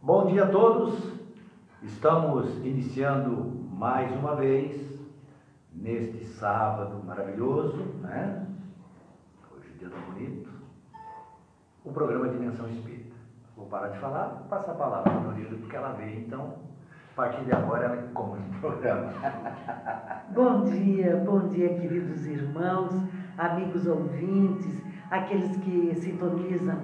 Bom dia a todos. Estamos iniciando mais uma vez neste sábado maravilhoso, né? Hoje o dia tá bonito. O programa Dimensão Espírita. Vou parar de falar, passar a palavra para a Norila, porque ela veio, então, a partir de agora ela comanda o programa. Bom dia, bom dia, queridos irmãos, amigos ouvintes, aqueles que sintonizam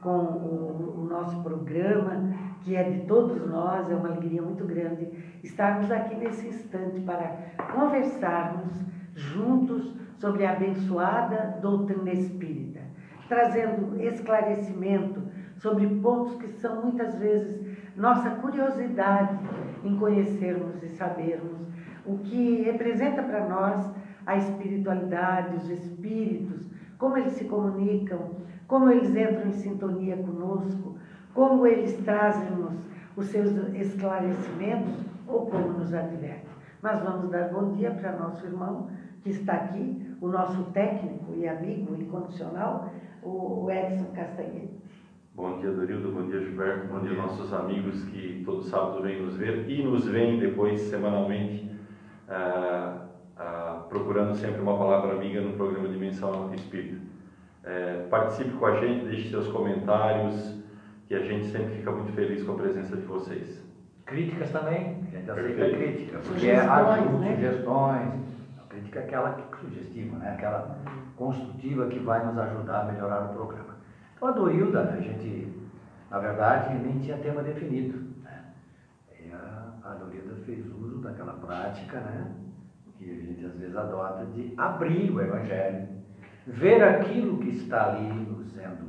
com o, o nosso programa que é de todos nós, é uma alegria muito grande estarmos aqui nesse instante para conversarmos juntos sobre a abençoada doutrina espírita, trazendo esclarecimento sobre pontos que são muitas vezes nossa curiosidade em conhecermos e sabermos o que representa para nós a espiritualidade, os espíritos, como eles se comunicam, como eles entram em sintonia conosco, como eles trazem-nos os seus esclarecimentos ou como nos advertem. Mas vamos dar bom dia para nosso irmão que está aqui, o nosso técnico e amigo incondicional, o Edson Castanheira. Bom dia, Dorildo. Bom dia, Gilberto. Bom dia, nossos amigos que todo sábado vêm nos ver e nos veem depois semanalmente, ah, ah, procurando sempre uma palavra amiga no programa Dimensão Espírita. É, participe com a gente, deixe seus comentários, que a gente sempre fica muito feliz com a presença de vocês. Críticas também, a gente aceita Perfeito. crítica, porque Sugestões, ajuda, né? sugestões. A crítica é aquela que- sugestiva, né? aquela construtiva que vai nos ajudar a melhorar o programa. Então a Dorilda, a gente, na verdade, nem tinha tema definido. Né? E a, a Dorilda fez uso daquela prática, né? que a gente às vezes adota, de abrir o Evangelho, ver aquilo que está ali sendo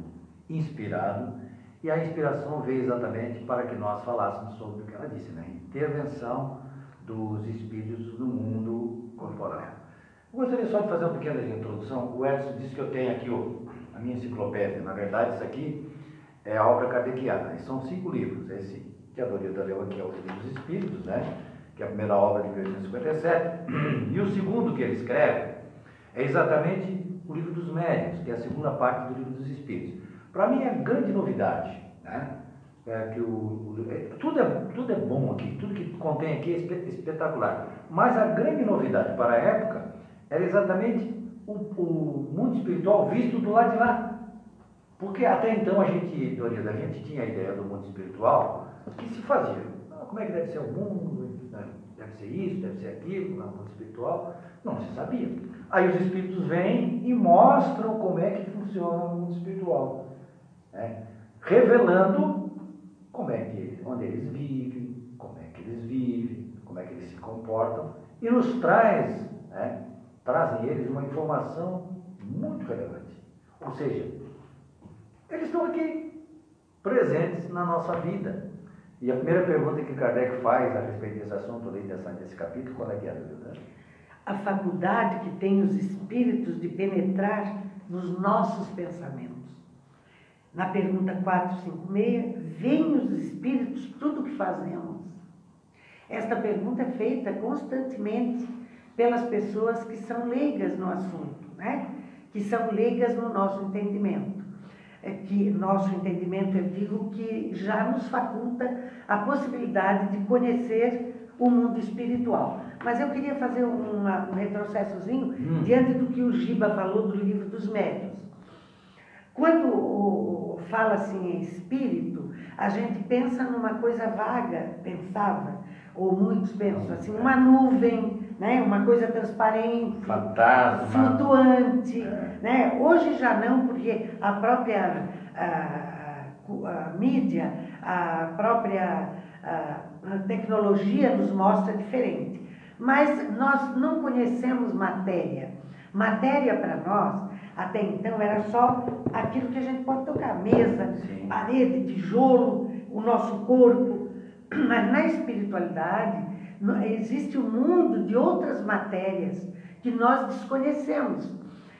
inspirado e a inspiração veio exatamente para que nós falássemos sobre o que ela disse, né? Intervenção dos espíritos no mundo corporal. Eu gostaria só de fazer uma pequena introdução. O Edson disse que eu tenho aqui o, a minha enciclopédia. Na verdade, isso aqui é a obra kardeciana. E são cinco livros. Esse que a Dorita leu aqui é o Livro dos Espíritos, né? Que é a primeira obra de 1857. E o segundo que ele escreve é exatamente o Livro dos Médiuns, que é a segunda parte do Livro dos Espíritos. Para mim é grande novidade, né? É que o, o- é- tudo, é, tudo é bom aqui, tudo que contém aqui é espe- espetacular. Mas a grande novidade para a época era exatamente o, o mundo espiritual visto do lado de lá. Porque até então a gente, Dorida, a gente tinha a ideia do mundo espiritual que se fazia. Ah, Como é que deve ser o mundo? né? Deve ser isso, deve ser aquilo, no mundo espiritual. Não se sabia. Aí os espíritos vêm e mostram como é que funciona o mundo espiritual. Né? Revelando como é que, onde eles vivem, como é que eles vivem, como é que eles se comportam, e nos traz, né, trazem eles uma informação muito relevante. Ou seja, eles estão aqui, presentes na nossa vida. E a primeira pergunta que Kardec faz a respeito desse assunto, além desse capítulo, qual é que é, Duda? A faculdade que tem os espíritos de penetrar nos nossos pensamentos. Na pergunta 456, veem os espíritos tudo o que fazemos? Esta pergunta é feita constantemente pelas pessoas que são leigas no assunto, né? que são leigas no nosso entendimento. É que nosso entendimento, eu digo, que já nos faculta a possibilidade de conhecer o mundo espiritual. Mas eu queria fazer uma- um retrocessozinho Hum. diante do que o Giba falou do livro dos médiuns. Quando o- fala-se em espírito, a gente pensa numa coisa vaga, pensava, ou muitos pensam assim, uma nuvem, né? uma coisa transparente, Fantasma. flutuante. É. Né? Hoje já não, porque a própria a, a- mídia, a própria a tecnologia nos mostra diferente. Mas nós não conhecemos matéria. Matéria para nós, até então, era só aquilo que a gente pode tocar: mesa, Sim. parede, tijolo, o nosso corpo. Mas na espiritualidade existe um mundo de outras matérias que nós desconhecemos.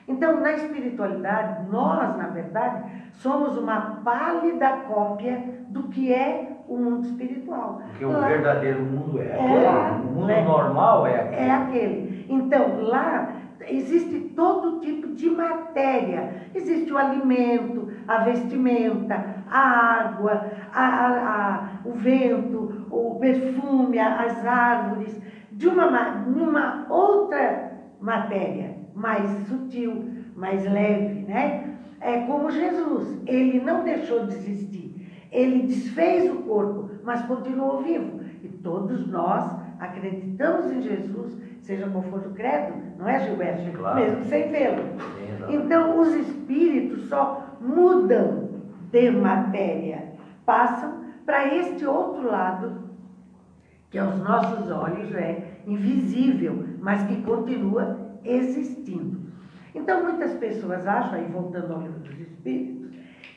Então, na espiritualidade, nós, na verdade, somos uma pálida cópia do que é o mundo espiritual. Porque o lá, verdadeiro mundo é aquele. É, o mundo é, normal é aquele. É aquele. Então, lá existe todo tipo de matéria. Existe o alimento, a vestimenta, a água, a, a, a, o vento, o perfume, as árvores, de uma, uma outra matéria mais sutil, mais leve, né? É como Jesus, ele não deixou de existir, ele desfez o corpo, mas continuou vivo. E todos nós acreditamos em Jesus, seja qual for o credo, não é, Gilberto? Claro. Mesmo sem vê-lo. Então, os espíritos só mudam de matéria, passam para este outro lado, que aos nossos olhos é invisível, mas que continua existindo. Então, muitas pessoas acham, aí voltando ao livro dos Espíritos,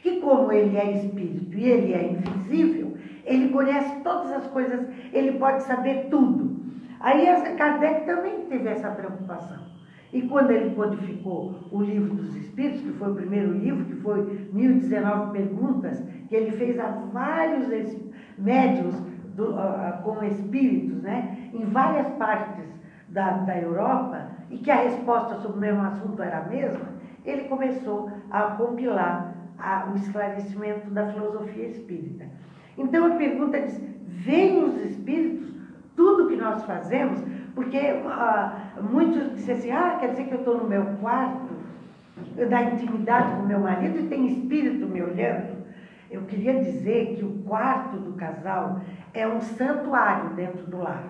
que como ele é espírito e ele é invisível, ele conhece todas as coisas, ele pode saber tudo. Aí Kardec também teve essa preocupação. E quando ele codificou o livro dos Espíritos, que foi o primeiro livro, que foi 1019 perguntas, que ele fez a vários médios do, uh, com espíritos, né, em várias partes da, da Europa, e que a resposta sobre o mesmo assunto era a mesma, ele começou a compilar a, o esclarecimento da filosofia espírita. Então a pergunta diz: vem os espíritos tudo que nós fazemos? Porque ah, muitos dizem assim: ah, quer dizer que eu estou no meu quarto, da intimidade com meu marido e tem espírito me olhando. Eu queria dizer que o quarto do casal é um santuário dentro do lar.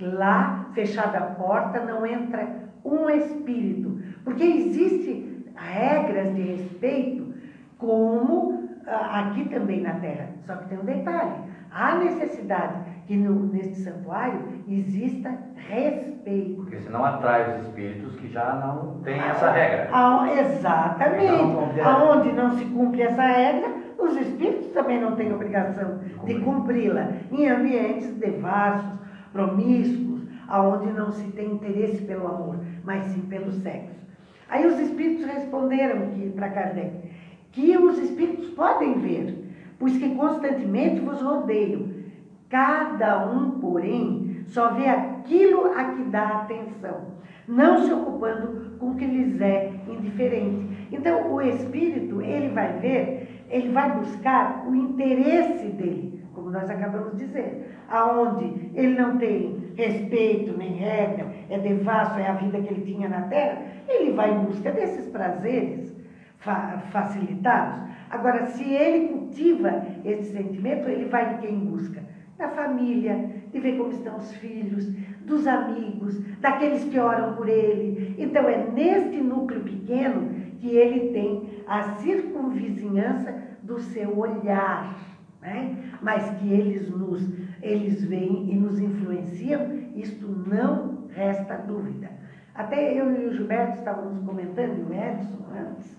Lá, fechada a porta, não entra um espírito. Porque existem regras de respeito, como ah, aqui também na Terra. Só que tem um detalhe: há necessidade que no, neste santuário exista respeito. Porque senão atrai os espíritos que já não têm essa regra. A, exatamente. Então, Aonde não se cumpre essa regra, os espíritos também não têm obrigação de cumpri-la. Em ambientes devassos, promíscuos, aonde não se tem interesse pelo amor, mas sim pelo sexo. Aí os espíritos responderam para Kardec que os espíritos podem ver, pois que constantemente vos rodeiam. Cada um, porém, só vê aquilo a que dá atenção, não se ocupando com o que lhes é indiferente. Então, o espírito, ele vai ver, ele vai buscar o interesse dele, como nós acabamos de dizer, aonde ele não tem respeito nem regra, é devasso, é a vida que ele tinha na terra, ele vai em busca desses prazeres fa facilitados. Agora, se ele cultiva esse sentimento, ele vai em quem busca? Da família, de ver como estão os filhos, dos amigos, daqueles que oram por ele. Então, é neste núcleo pequeno que ele tem a circunvizinhança do seu olhar, né? mas que eles nos eles vêm e nos influenciam, isto não resta dúvida. Até eu e o Gilberto estávamos comentando, e o Edson antes,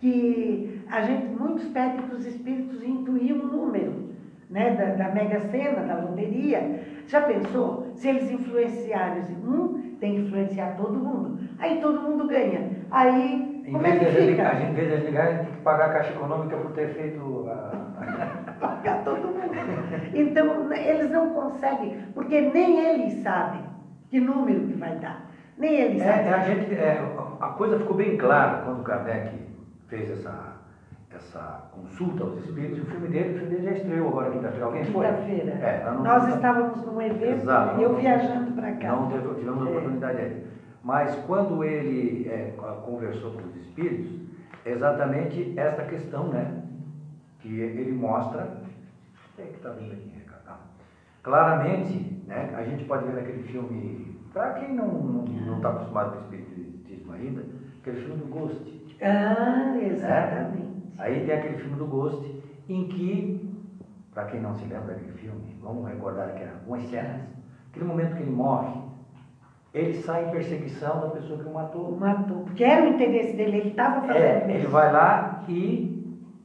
que a gente, muitos pedem para os espíritos intuir um número né, da, da Mega Sena, da loteria. Já pensou? Se eles influenciarem um, tem que influenciar todo mundo. Aí todo mundo ganha. Aí, em como é que fica? A gente, em vez de ligar, a gente tem que pagar a Caixa Econômica por ter feito a... pagar todo mundo. Então, eles não conseguem, porque nem eles sabem que número que vai dar. Nem eles é, sabem. É, a, gente, é, a coisa ficou bem clara quando o Kardec fez essa, essa consulta aos espíritos. O filme dele, o filme dele já estreou agora quinta-feira. Alguém foi? Quinta-feira. É, Nós não, estávamos num evento exato, eu viajando para cá. Não teve, tivemos a é. oportunidade aí. Mas quando ele é, conversou com os espíritos, exatamente esta questão, né? Que ele mostra é que está vindo aqui, Ricardo? Ah. Claramente, né, a gente pode ver naquele filme, para quem não está não, não tá acostumado com o espiritismo ainda, aquele filme do Ghost. Ah, exatamente. É? Aí tem aquele filme do Ghost, em que, para quem não se lembra daquele filme, vamos recordar aqui algumas cenas, aquele momento que ele morre, ele sai em perseguição da pessoa que o matou. Matou, porque era o interesse dele, ele estava fazendo é, Ele vai lá e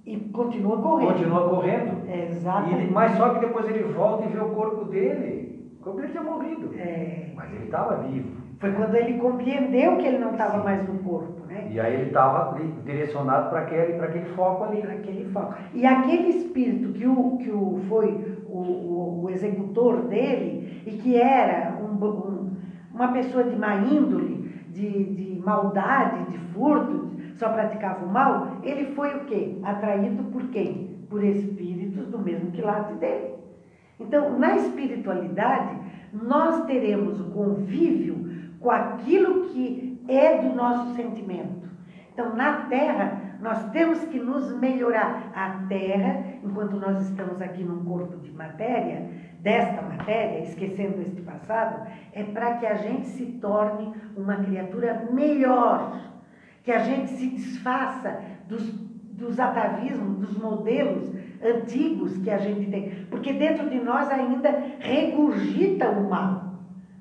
e continua correndo. Continua correndo. É, exatamente. Ele, mas só que depois ele volta e vê o corpo dele. O corpo dele tinha morrido. É. Mas ele estava vivo. Foi quando ele compreendeu que ele não estava mais no corpo? E aí ele estava direcionado para aquele, aquele foco ali. Para aquele foco. E aquele espírito que, o, que o, foi o, o, o executor dele e que era um, um, uma pessoa de má índole, de, de maldade, de furto, só praticava o mal, ele foi o quê? Atraído por quem? Por espíritos do mesmo quilate dele. Então, na espiritualidade, nós teremos o convívio com aquilo que é do nosso sentimento. Então, na Terra, nós temos que nos melhorar. A Terra, enquanto nós estamos aqui num corpo de matéria, desta matéria, esquecendo este passado, é para que a gente se torne uma criatura melhor, que a gente se desfaça dos, dos atavismos, dos modelos antigos que a gente tem. Porque dentro de nós ainda regurgita o mal.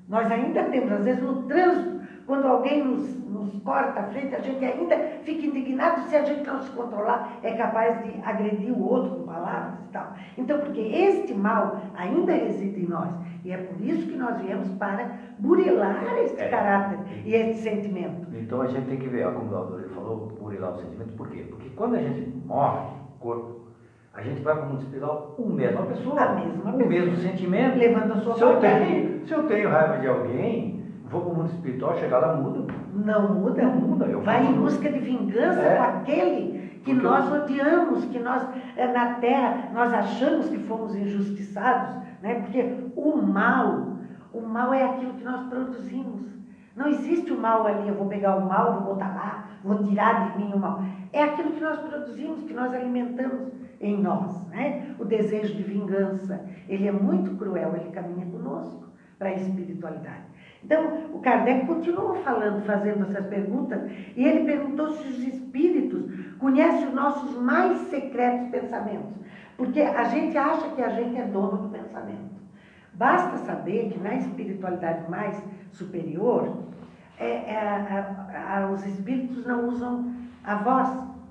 Nós ainda temos, às vezes, no trânsito, quando alguém nos, nos corta a frente, a gente ainda fica indignado se a gente não se controlar, é capaz de agredir o outro com palavras e tal. Então, porque este mal ainda reside em nós. E é por isso que nós viemos para burilar este é. caráter e este sentimento. Então a gente tem que ver, como o doutor falou, burilar o sentimento, por quê? Porque quando a gente morre, o corpo a gente vai para o mundo espiritual, o mesma pessoa, a mesma o mesmo sentimento. Levando a sua se eu, tenho, se eu tenho raiva de alguém, vou para o mundo espiritual, chegar lá, muda. Não muda. Não muda. Eu vai em busca de vingança é. com aquele que Porque nós odiamos, que nós, é, na terra, nós achamos que fomos injustiçados, né? porque o mal, o mal é aquilo que nós produzimos. Não existe o mal ali, eu vou pegar o mal, vou botar lá, vou tirar de mim o mal. É aquilo que nós produzimos, que nós alimentamos em nós. Né? O desejo de vingança, ele é muito cruel, ele caminha conosco para a espiritualidade. Então, o Kardec continua falando, fazendo essas perguntas, e ele perguntou se os espíritos conhecem os nossos mais secretos pensamentos. Porque a gente acha que a gente é dono do pensamento. Basta saber que na espiritualidade mais superior, é, é, a, os espíritos não usam a voz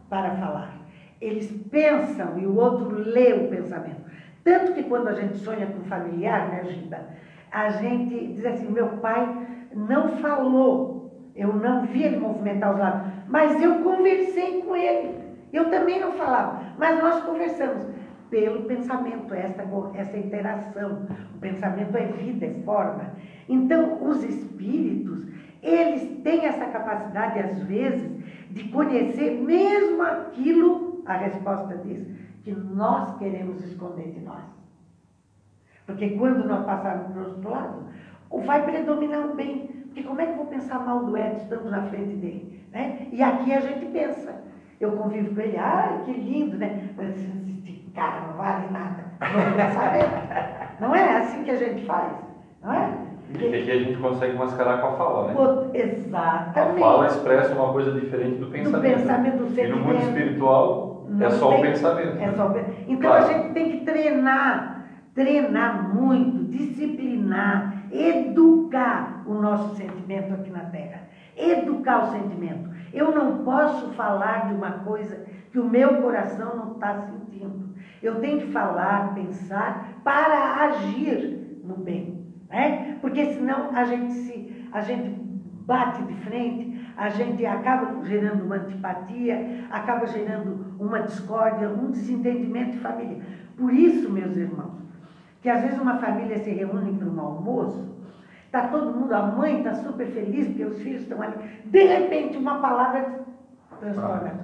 para falar. Eles pensam e o outro lê o pensamento. Tanto que quando a gente sonha com um familiar, né, Gilda, a gente diz assim: meu pai não falou, eu não vi ele movimentar os lábios, mas eu conversei com ele. Eu também não falava, mas nós conversamos pelo pensamento, essa, essa interação. O pensamento é vida, é forma. Então, os espíritos, eles têm essa capacidade, às vezes, de conhecer mesmo aquilo, a resposta diz, que nós queremos esconder de nós. Porque quando nós passarmos para o outro lado, vai predominar o bem. Porque como é que eu vou pensar mal do Edson estando na frente dele? Né? E aqui a gente pensa. Eu convivo com ele, ai, que lindo, né? Esse cara não vale nada. Não. Não é assim que a gente faz, não é? Porque aqui a gente consegue mascarar com a fala, né? Exatamente. A fala expressa uma coisa diferente do pensamento. Do pensamento, do sentimento. E no mundo espiritual é só tem, o pensamento. É só o Então claro. a gente tem que treinar, treinar muito, disciplinar, educar o nosso sentimento aqui na Terra. Educar o sentimento. Eu não posso falar de uma coisa que o meu coração não está sentindo. Eu tenho que falar, pensar para agir no bem. Né? Porque senão a gente, se, a gente bate de frente, a gente acaba gerando uma antipatia, acaba gerando uma discórdia, um desentendimento de família. Por isso, meus irmãos, que às vezes uma família se reúne para um almoço, está todo mundo, a mãe está super feliz porque os filhos estão ali, de repente uma palavra transforma tudo.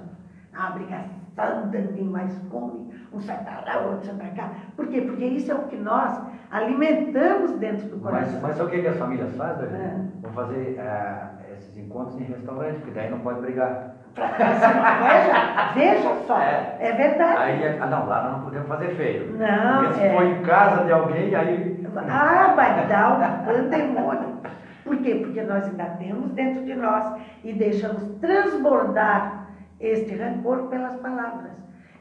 Ah, obrigada tanta, ninguém mais come, um sai para lá, outro sai para cá. Por quê? Porque isso é o que nós alimentamos dentro do coração. Mas, mas sabe o que as famílias fazem? É. Vão fazer uh, esses encontros em restaurante, porque daí não pode brigar. Veja, veja só, é, é verdade. Aí, ah, não, lá não podemos fazer feio. Não. Porque se é. for em casa de alguém, aí. Ah, vai dar um pandemônio. Por quê? Porque nós ainda temos dentro de nós e deixamos transbordar este rancor pelas palavras.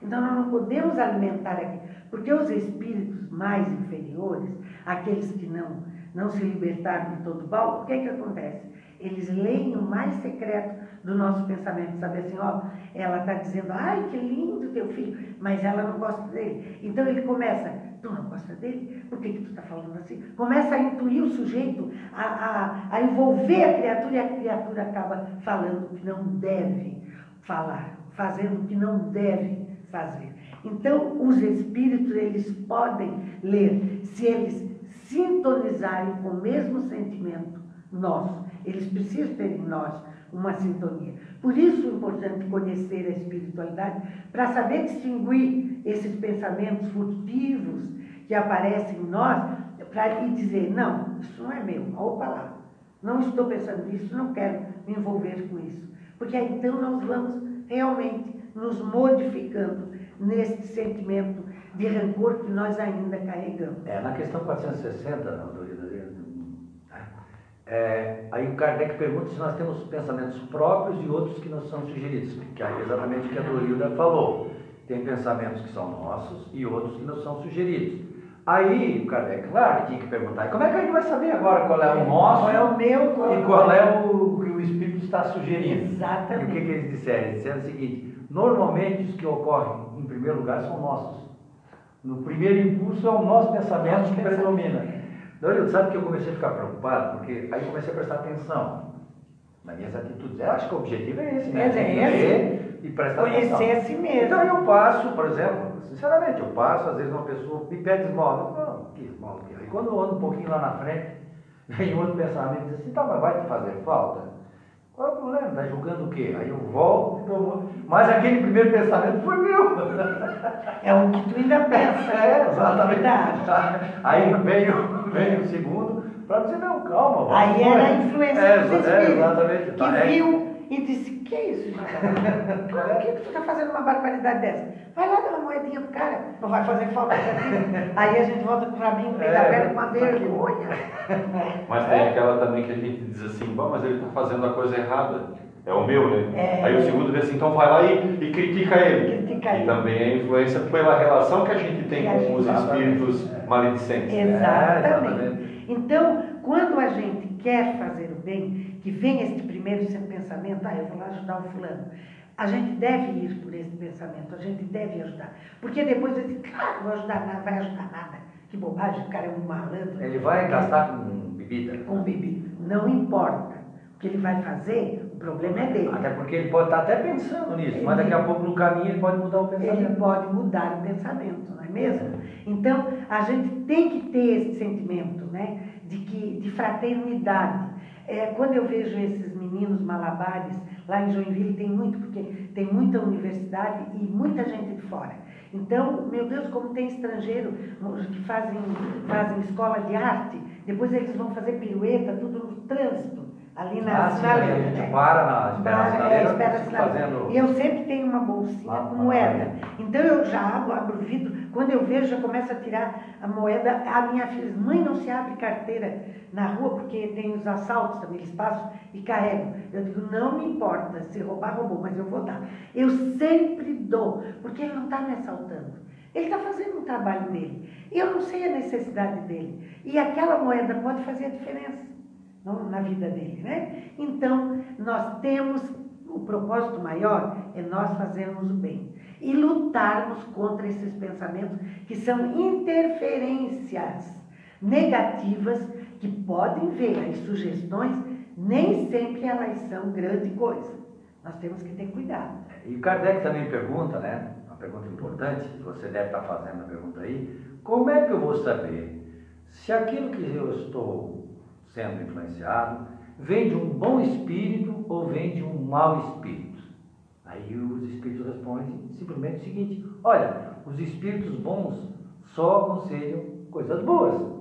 Então nós não podemos alimentar aqui, porque os espíritos mais inferiores, aqueles que não, não se libertaram de todo mal, o que é que acontece? Eles leem o mais secreto do nosso pensamento, sabe assim, ó, ela está dizendo, ai que lindo teu filho, mas ela não gosta dele. Então ele começa, tu não gosta dele? Por que, que tu está falando assim? Começa a intuir o sujeito, a, a, a envolver a criatura e a criatura acaba falando o que não deve falar, fazendo o que não deve fazer. Então, os espíritos, eles podem ler, se eles sintonizarem com o mesmo sentimento nosso, eles precisam ter em nós uma sintonia. Por isso é importante conhecer a espiritualidade, para saber distinguir esses pensamentos furtivos que aparecem em nós, para dizer, não, isso não é meu, opa lá, não estou pensando nisso, não quero me envolver com isso. Porque aí então nós vamos realmente nos modificando nesse sentimento de rancor que nós ainda carregamos. É, na questão 460, Dorida, é, aí o Kardec pergunta se nós temos pensamentos próprios e outros que nos são sugeridos, que é exatamente o que a Dorilda falou. Tem pensamentos que são nossos e outros que nos são sugeridos. Aí o Kardec, claro, tinha que perguntar, como é que a gente vai saber agora qual é o nosso qual é o meu, qual e qual é o que o Espírito está sugerindo? Exatamente. E o que, que eles disseram? Eles disseram o seguinte, normalmente os que ocorrem em primeiro lugar são nossos. No primeiro impulso é o nosso pensamento que predomina. Dorildo, sabe que eu comecei a ficar preocupado? Porque aí comecei a prestar atenção nas minhas atitudes. Eu acho que o objetivo é esse, né? É esse. E prestar Conhecer atenção. a si mesmo. Então eu passo, por exemplo, sinceramente, eu passo, às vezes uma pessoa me pede esmola. Não, que esmola que é? Aí quando eu ando um pouquinho lá na frente, vem outro pensamento e diz assim, tá, mas vai te fazer falta? Qual é o problema? Está julgando o quê? Aí eu volto, então, mas aquele primeiro pensamento foi meu. É o que tu ainda pensa. É, exatamente. Aí vem o, vem o segundo para dizer, não, calma. vamos Aí era a influência é, dos é, espíritos, exatamente. que Tá, é. viu e disse, que é isso? Por que, tu está fazendo uma barbaridade dessa? Vai lá dar uma moedinha pro cara, não vai fazer falta pra ti. Aí a gente volta pro Fabinho, pega a É, perna com uma vergonha. Mas tem aquela também que a gente diz assim, "Bom, mas ele está fazendo a coisa errada. É o meu, né? É. Aí o segundo diz assim, então vai lá e, e critica ele. Critica e ele. também é influência pela relação que a gente tem Que a com os gente- espíritos maledicentes. É, Exatamente. exatamente. Então, quando a gente quer fazer o bem, que vem este primeiro pensamento, ah, eu vou lá ajudar o fulano. A gente deve ir por esse pensamento, a gente deve ajudar. Porque depois eu digo, claro, não vou ajudar nada, vai ajudar nada. Que bobagem, o cara é um malandro. Ele vai gastar com bebida. com bebida. Não importa. O que ele vai fazer, problema é dele. Até porque ele pode estar até pensando nisso, mas daqui a pouco no caminho ele pode mudar o Ele pensamento. pode mudar o pensamento, não é mesmo? Então, a gente tem que ter esse sentimento, né? De, que, de fraternidade. É, quando eu vejo esses meninos malabares, lá em Joinville tem muito, porque tem muita universidade e muita gente de fora. Então, meu Deus, como tem estrangeiro que fazem, fazem escola de arte, depois eles vão fazer pirueta, tudo no trânsito, ali na Ah, sim, a gente para na espera Para, é, sinaleira, espera fica sinaleira. fazendo- E eu sempre tenho uma bolsinha Lá- com lá- moeda. Então eu já abro, abro o vidro, quando eu vejo, já começo a tirar a moeda. A minha filha diz, mãe, não se abre carteira na rua, porque tem os assaltos também, eles passam e carregam. Eu digo, não me importa, se roubar, roubou, mas eu vou dar. Eu sempre dou, porque ele não está me assaltando. Ele está fazendo um trabalho dele. Eu não sei a necessidade dele. E aquela moeda pode fazer a diferença na vida dele, né? Então, nós temos o propósito maior é nós fazermos o bem e lutarmos contra esses pensamentos que são interferências negativas que podem ver as sugestões, nem sempre elas são grande coisa. Nós temos que ter cuidado. E Kardec também pergunta, né? Uma pergunta importante, você deve estar fazendo a pergunta aí. Como é que eu vou saber se aquilo que eu estou sendo influenciado vem de um bom espírito ou vem de um mau espírito? Aí os espíritos respondem simplesmente o seguinte: olha, os espíritos bons só aconselham coisas boas.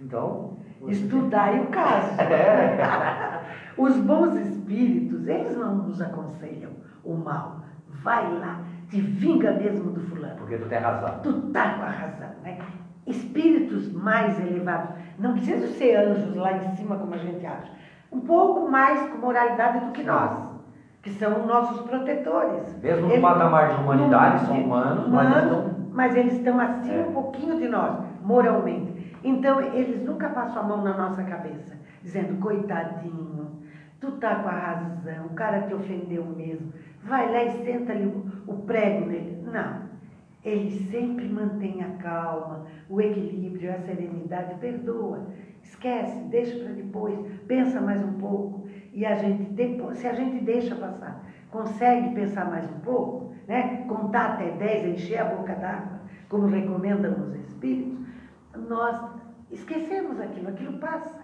Então, Estudai o caso. É. Os bons espíritos, eles não nos aconselham o mal. Vai lá, te vinga mesmo do fulano. Porque tu tem razão. Tu tá com a razão, né? Espíritos mais elevados, não precisam ser anjos lá em cima como a gente acha. Um pouco mais com moralidade do que nós, que são nossos protetores. Mesmo no Eles- patamar de humanidade, são humanos, mas humanos, estão mas eles estão acima É. um pouquinho de nós, moralmente. Então, eles nunca passam a mão na nossa cabeça, dizendo, coitadinho, tu tá com a razão, o cara te ofendeu mesmo, vai lá e senta ali o, o prego nele. Não. Ele sempre mantém a calma, o equilíbrio, a serenidade, perdoa, esquece, deixa para depois, pensa mais um pouco. E a gente, depois, se a gente deixa passar, consegue pensar mais um pouco, né? contar até 10, encher a boca d'água, como recomendam os espíritos, nós esquecemos aquilo, aquilo passa.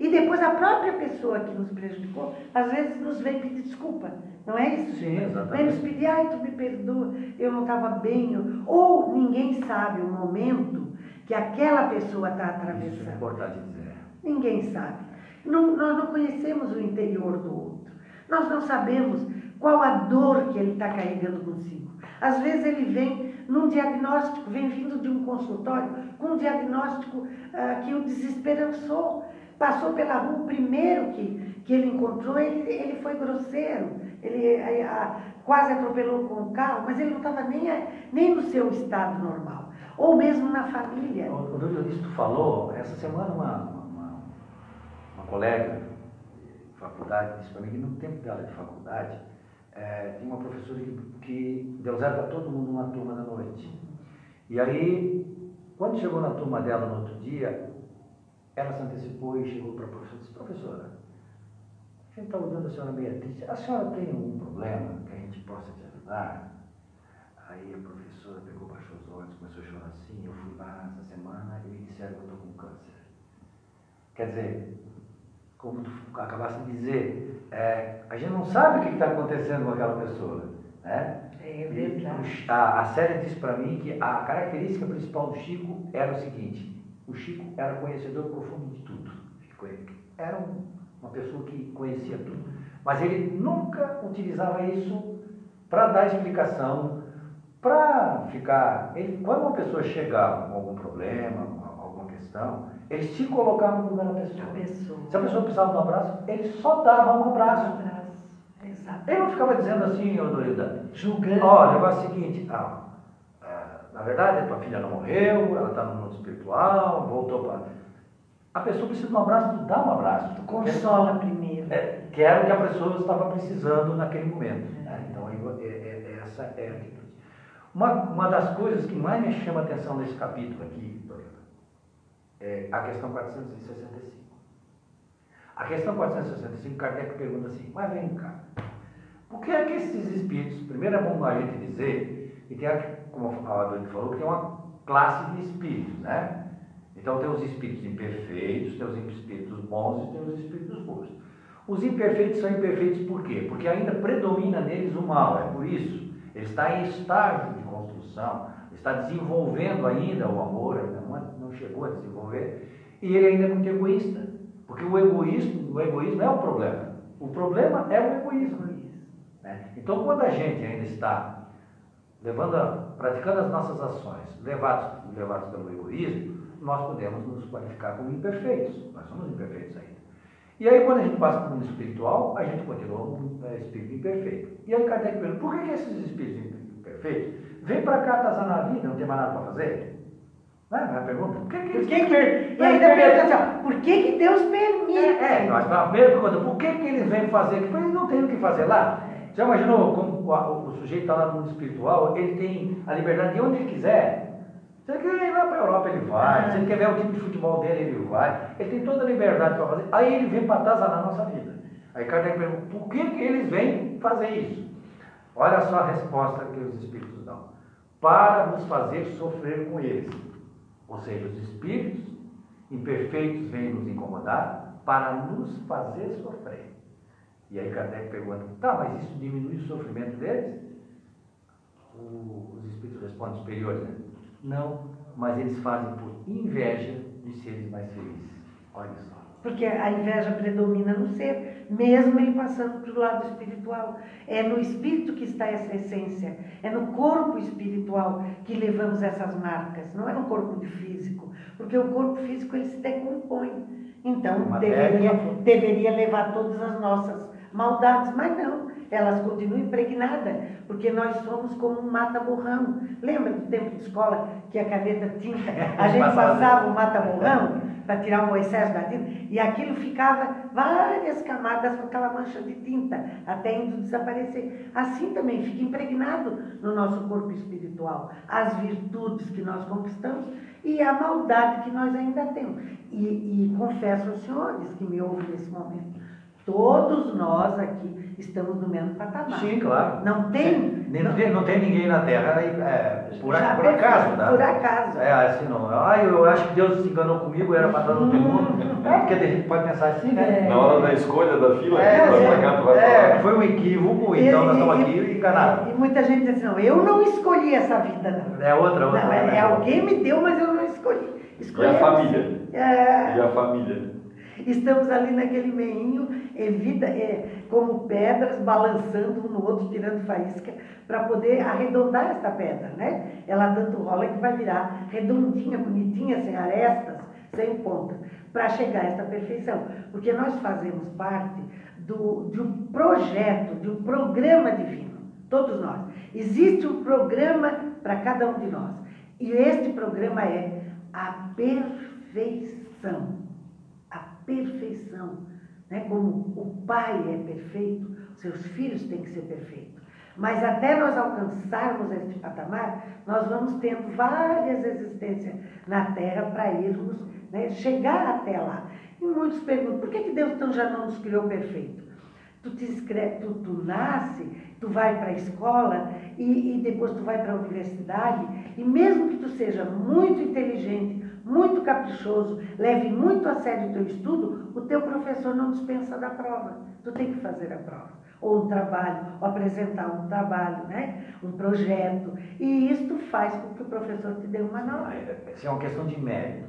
E depois a própria pessoa que nos prejudicou, às vezes nos vem pedir desculpa. Não é isso? Sim, exatamente. Vem nos pedir, ai, tu me perdoa, eu não estava bem. Ou ninguém sabe o momento que aquela pessoa está atravessando. Isso é importante dizer. Ninguém sabe. Não, nós não conhecemos o interior do outro. Nós não sabemos qual a dor que ele está carregando consigo. Às vezes ele vem num diagnóstico, vem vindo de um consultório com um diagnóstico ah, que o desesperançou passou pela rua, o primeiro que, que ele encontrou, ele, ele foi grosseiro, ele a, quase atropelou com o carro, mas ele não estava nem, nem no seu estado normal, ou mesmo na família. Quando disse, tu falou, essa semana uma, uma, uma colega de faculdade disse para mim que no tempo dela de faculdade, é, tinha uma professora que, que deu zero para todo mundo numa turma da noite. E aí, quando chegou na turma dela no outro dia, ela se antecipou e chegou para a professora e disse, professora, a gente está olhando a senhora meio triste, a senhora tem algum problema que a gente possa te ajudar? Aí a professora pegou, baixou os olhos, começou a chorar assim, eu fui lá essa semana e me disseram que eu estou com câncer. Quer dizer, como tu acabaste de dizer, é, a gente não sabe o que está acontecendo com aquela pessoa. Né? É verdade. A, a série disse para mim que a característica principal do Chico era o seguinte, o Chico era conhecedor profundo de tudo. Era uma pessoa que conhecia tudo. Mas ele nunca utilizava isso para dar explicação, para ficar. Ele, quando uma pessoa chegava com algum problema, alguma questão, ele se colocava no lugar da pessoa. Pessoa. Se a pessoa precisava de um abraço, ele só dava um abraço. Um abraço. Exato. Ele não ficava dizendo assim, ô Dorida, julgando. Olha, o negócio é o seguinte, ah, na verdade, a tua filha não morreu, ela está no mundo espiritual, voltou para. A pessoa precisa de um abraço, tu dá um abraço. Tu consola primeiro. É, que era o que a pessoa estava precisando naquele momento. Né? Então, é, é, é, essa é a atitude. Uma, uma das coisas que mais me chama a atenção nesse capítulo aqui, é a questão 465. A questão 465, Kardec pergunta assim, mas vem cá, por que é que esses espíritos, primeiro é bom a gente dizer, e tem a como a Adorno falou, que tem uma classe de espíritos, né? Então tem os espíritos imperfeitos, tem os espíritos bons e tem os espíritos bons. Os imperfeitos são imperfeitos por quê? Porque ainda predomina neles o mal, é por isso. Ele está em estágio de construção, está desenvolvendo ainda o amor, não, não chegou a desenvolver, e ele ainda é muito egoísta. Porque o egoísmo, o egoísmo é o problema. O problema é o egoísmo. Né? Então quando a gente ainda está levando a, praticando as nossas ações, levados, levados pelo egoísmo, nós podemos nos qualificar como imperfeitos. Nós somos imperfeitos ainda. E aí, quando a gente passa para o mundo espiritual, a gente continua um é, espírito imperfeito. E aí, Kardec pergunta: por que, que esses espíritos imperfeitos vêm para cá atazanar a vida, não tem mais nada para fazer? Não é? a pergunta: por que, que. Por que que, e ainda pergunta assim: por que, que Deus permite? É, é nós, a primeira pergunta: por que, que eles vêm fazer? Porque eles não têm o que fazer lá. Já imaginou como o, sujeito está lá no mundo espiritual, ele tem a liberdade de onde ele quiser. Se ele quer ir lá para a Europa, ele vai. Se ele quer ver o time de futebol dele, ele vai. Ele tem toda a liberdade para fazer. Aí ele vem para atazanar a nossa vida. Aí Kardec pergunta, por que, que eles vêm fazer isso? Olha só a resposta que os espíritos dão. Para nos fazer sofrer com eles. Ou seja, os espíritos imperfeitos vêm nos incomodar para nos fazer sofrer. E aí Kardec pergunta, tá, mas isso diminui o sofrimento deles? O, os espíritos respondem superiores, né? Não, mas eles fazem por inveja de seres mais felizes. Olha só. Porque a inveja predomina no ser, mesmo ele passando para o lado espiritual. É no espírito que está essa essência, é no corpo espiritual que levamos essas marcas, não é no corpo físico, porque o corpo físico ele se decompõe. Então, deveria, deveria levar todas as nossas maldades, mas não, elas continuam impregnadas, porque nós somos como um mata-borrão. Lembra do tempo de escola que a caneta tinta, a gente passava o mata-borrão para tirar o excesso da tinta, e aquilo ficava várias camadas com aquela mancha de tinta, até indo desaparecer. Assim também fica impregnado no nosso corpo espiritual as virtudes que nós conquistamos e a maldade que nós ainda temos. E, e confesso aos senhores que me ouvem nesse momento, todos nós aqui estamos no mesmo patamar. Sim, claro. Não tem. Não, não, tem, não tem ninguém na Terra é, por, por acaso, tá? Por acaso. É, assim não. Ah, eu acho que Deus se enganou comigo, era para todo mundo. É, porque a gente pode pensar assim, né? É. Na hora da escolha da fila, é, vai pra cá, tu vai é, foi um equívoco, então E- nós estamos e- aqui enganados. E muita gente diz assim, não, eu não escolhi essa vida, não. É outra, outra. Não, é, né? é alguém me deu, mas eu não escolhi. E Escolhi a família? É, E a família? Estamos ali naquele meinho, é vida, é, como pedras, balançando um no outro, tirando faísca, para poder arredondar esta pedra, né? Ela tanto rola que vai virar redondinha, bonitinha, sem arestas, sem pontas, para chegar a esta perfeição. Porque nós fazemos parte do, de um projeto, de um programa divino, todos nós. Existe um programa para cada um de nós. E este programa é a perfeição a perfeição. Né? Como o pai é perfeito, seus filhos têm que ser perfeitos. Mas até nós alcançarmos este patamar, nós vamos tendo várias existências na Terra para irmos né, chegar até lá. E muitos perguntam, por que, que Deus então já não nos criou perfeito? Tu, te inscreve, tu, tu nasce, tu vai para a escola e, e depois tu vai para a universidade, e mesmo que tu seja muito inteligente, muito caprichoso, leve muito a sério o teu estudo, o teu professor não dispensa da prova. Tu tem que fazer a prova. Ou um trabalho, ou apresentar um trabalho, né? um projeto. E isto faz com que o professor te dê uma nota. Isso é uma questão de mérito.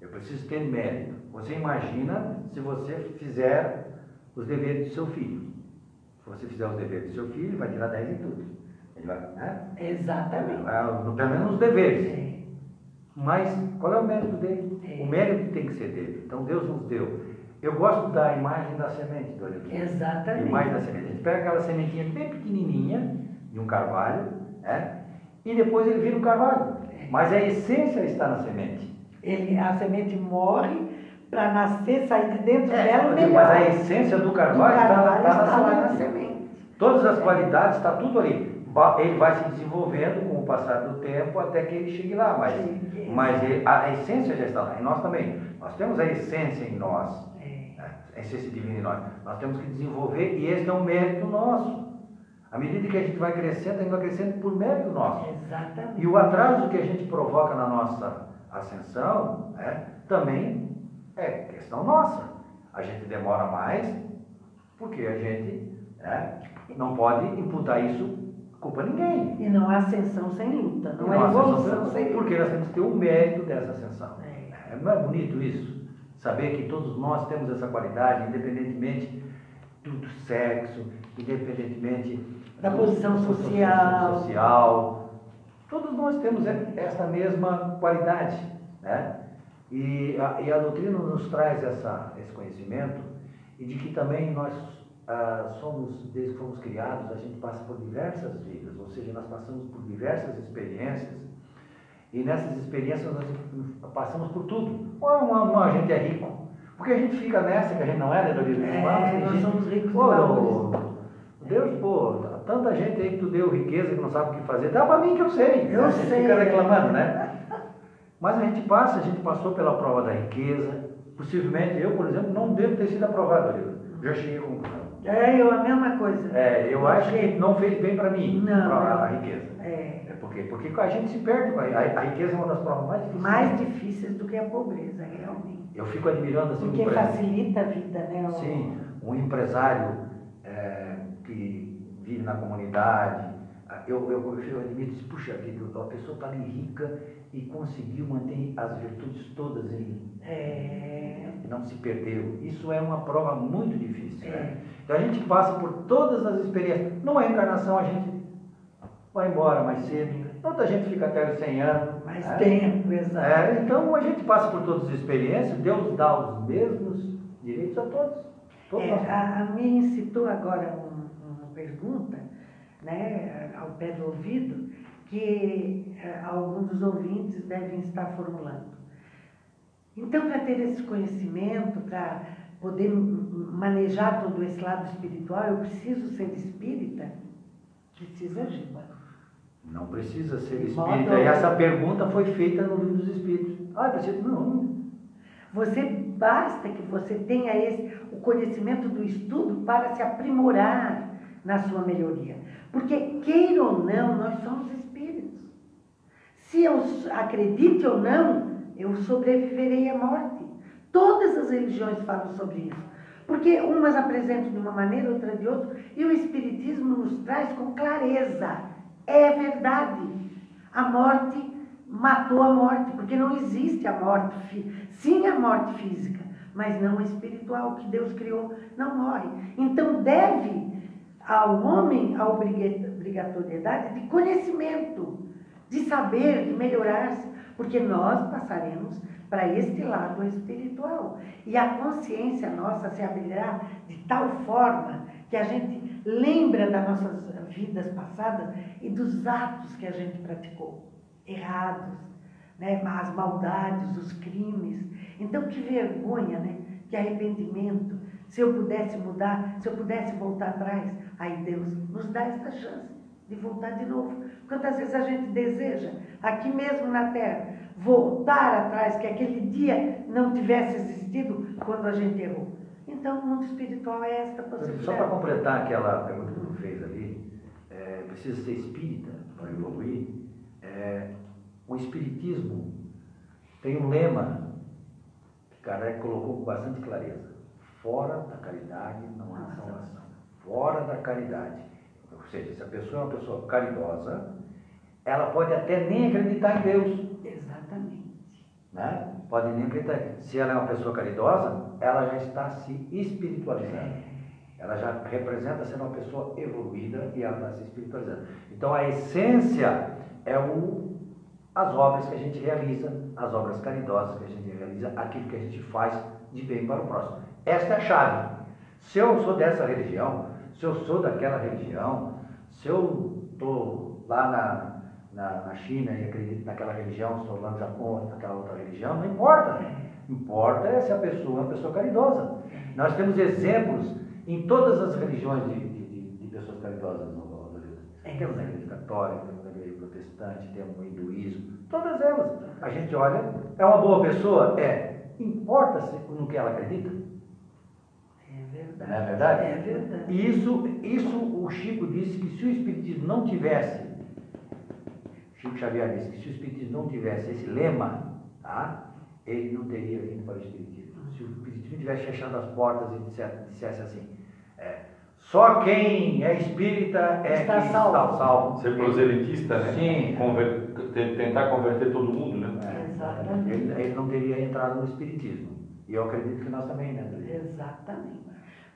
Eu preciso ter mérito. Você imagina se você fizer os deveres do seu filho. Se você fizer os deveres do seu filho, ele vai tirar 10 em tudo. Ele vai, né? Exatamente. Vai, Pelo menos os deveres. É. Mas qual é o mérito dele? É. O mérito tem que ser dele. Então Deus nos deu. Eu gosto da imagem da semente, Dona Eugênia. Exatamente. A imagem da semente. A gente pega aquela sementinha bem pequenininha de um carvalho, né? E depois ele vira um carvalho. Mas a essência está na semente. Ele, a semente morre para nascer, sair de dentro É, dela melhor. mas a essência do carvalho, está- carvalho está, está lá na na semente. semente. Todas as qualidades, está tudo ali. Ele vai se desenvolvendo com o passar do tempo até que ele chegue lá. Mas, Chegue. mas ele- a, a essência já está lá. E nós também. Nós temos a essência em nós. É. né? A essência divina em nós. Nós temos que desenvolver e esse é um mérito nosso. À medida que a gente vai crescendo, a gente vai crescendo por mérito nosso. Exatamente. E o atraso que a gente provoca na nossa ascensão né, também é questão nossa. A gente demora mais porque a gente né, não pode imputar isso culpa ninguém. E não há ascensão sem luta, não é Nossa, evolução ascensão- sem luta. Porque nós temos que ter o mérito dessa ascensão. É. É, Não é bonito isso? Saber que todos nós temos essa qualidade, independentemente do, do sexo, independentemente Da do- posição da social. social. Todos nós temos e- essa mesma qualidade. Né? E, a, e a doutrina nos traz essa, esse conhecimento e de que também nós ah, somos, desde que fomos criados, a gente passa por diversas vidas, ou seja, nós passamos por diversas experiências e nessas experiências nós passamos por tudo. Ou uma, uma, a gente é rico, porque a gente fica nessa que a gente não é, né, Dorito? É, nós somos ricos Pô. Deus, pô, tanta gente aí que tu deu riqueza que não sabe o que fazer. Dá pra mim que eu sei. Eu a gente sei. fica reclamando, né? Mas a gente passa, a gente passou pela prova da riqueza. Possivelmente, eu, por exemplo, não devo ter sido aprovado, Dorito. Já cheguei com É, eu a mesma coisa. é, eu acho que não fez bem para mim, pra- a, riqueza. É. É porque, porque a gente se perde a, a, riqueza é uma das provas mais difíceis. Mais difíceis do que a pobreza, realmente. Eu fico admirando assim, Porque por exemplo, facilita a vida, né? o- Sim, um empresário é, que vive na comunidade. Eu, eu, eu, admito, isso, puxa vida, a pessoa está ali rica e conseguiu manter as virtudes todas em, É. e não se perdeu. Isso é uma prova muito difícil. É. Né? Então a gente passa por todas as experiências. Numa encarnação a gente vai embora mais cedo, outra gente fica até os 100 anos. Mais né? tempo, exato. É, então a gente passa por todas as experiências, Deus dá os mesmos direitos a todos. É, a, a mim citou agora um, uma pergunta, né, ao pé do ouvido, que é, alguns dos ouvintes devem estar formulando. Então, para ter esse conhecimento, para poder manejar todo esse lado espiritual, eu preciso ser espírita? Precisa, Giba. Não precisa ser espírita. E essa pergunta foi feita no livro dos Espíritos. Ah, preciso. Não. Você basta que você tenha esse, o conhecimento do estudo para se aprimorar na sua melhoria. Porque, queira ou não, nós somos espíritos. Se eu acredite ou não, eu sobreviverei à morte. Todas as religiões falam sobre isso. Porque umas apresentam de uma maneira, outra de outra, e o Espiritismo nos traz com clareza. É verdade. A morte matou a morte, porque não existe a morte, sim a morte física, mas não a espiritual, que Deus criou, não morre. Então deve ao homem a obrigatoriedade de conhecimento, de saber, de melhorar-se, porque nós passaremos para este lado espiritual. E a consciência nossa se abrirá de tal forma que a gente lembra das nossas vidas passadas e dos atos que a gente praticou, errados, né? as maldades, os crimes. Então, que vergonha, né? que arrependimento. Se eu pudesse mudar, se eu pudesse voltar atrás, aí Deus nos dá esta chance de voltar de novo. Quantas vezes a gente deseja, aqui mesmo na terra, voltar atrás, que aquele dia não tivesse existido quando a gente errou. Então, o mundo espiritual é esta possibilidade. Só para completar aquela pergunta que tu fez ali, é, precisa ser espírita para evoluir. É, o espiritismo tem um lema que Kardec colocou com bastante clareza: fora da caridade não há salvação. Fora da caridade. Ou seja, se a pessoa é uma pessoa caridosa, ela pode até nem acreditar em Deus. Exatamente. Né? Pode nem acreditar. Se ela é uma pessoa caridosa, ela já está se espiritualizando. Ela já representa ser uma pessoa evoluída e ela está se espiritualizando. Então a essência é o, as obras que a gente realiza, as obras caridosas que a gente realiza, aquilo que a gente faz de bem para o próximo. Esta é a chave. Se eu sou dessa religião, se eu sou daquela religião, se eu estou lá na, na, na China e acredito naquela religião, estou lá no Japão, naquela outra religião, não importa. Importa é se a pessoa é uma pessoa caridosa. Nós temos exemplos em todas as religiões de, de, de pessoas caridosas no Brasil. É temos na igreja católica, temos na igreja protestante, temos no hinduísmo, todas elas. A gente olha, é uma boa pessoa? É. Importa-se no que ela acredita? É verdade. Não é verdade? É verdade. Isso, isso o Chico disse que se o Espiritismo não tivesse Chico Xavier disse que se o Espiritismo não tivesse esse lema, tá, ele não teria vindo para o Espiritismo. Se o Espiritismo tivesse fechado as portas e dissesse, dissesse assim, é, só quem é espírita é está quem salvo. está salvo. Ser proselitista, né? Sim. Conver... Tentar converter todo mundo, né? É, Exatamente. Ele, ele não teria entrado no Espiritismo. E eu acredito que nós também, né, André? Exatamente.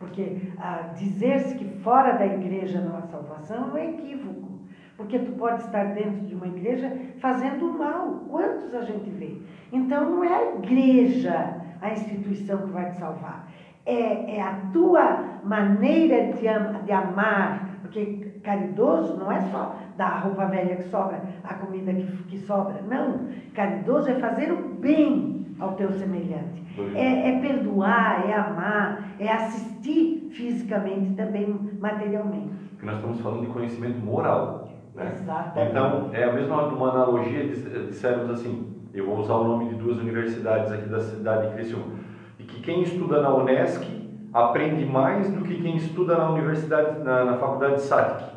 Porque ah, dizer-se que fora da igreja não há salvação é equívoco. Porque tu pode estar dentro de uma igreja fazendo mal. Quantos a gente vê? Então não é a igreja a instituição que vai te salvar. É, é a tua maneira de, am de amar. Porque caridoso não é só dar a roupa velha que sobra, a comida que, que sobra. Não. Caridoso é fazer o bem ao teu semelhante. É, é, perdoar, é amar, é assistir fisicamente também, materialmente. Porque nós estamos falando de conhecimento moral. Né? Exatamente. Então, é a mesma uma analogia, dissermos assim, eu vou usar o nome de duas universidades aqui da cidade de Criciúma, e que quem estuda na Unesc aprende mais do que quem estuda na universidade, na, na faculdade de SATIC.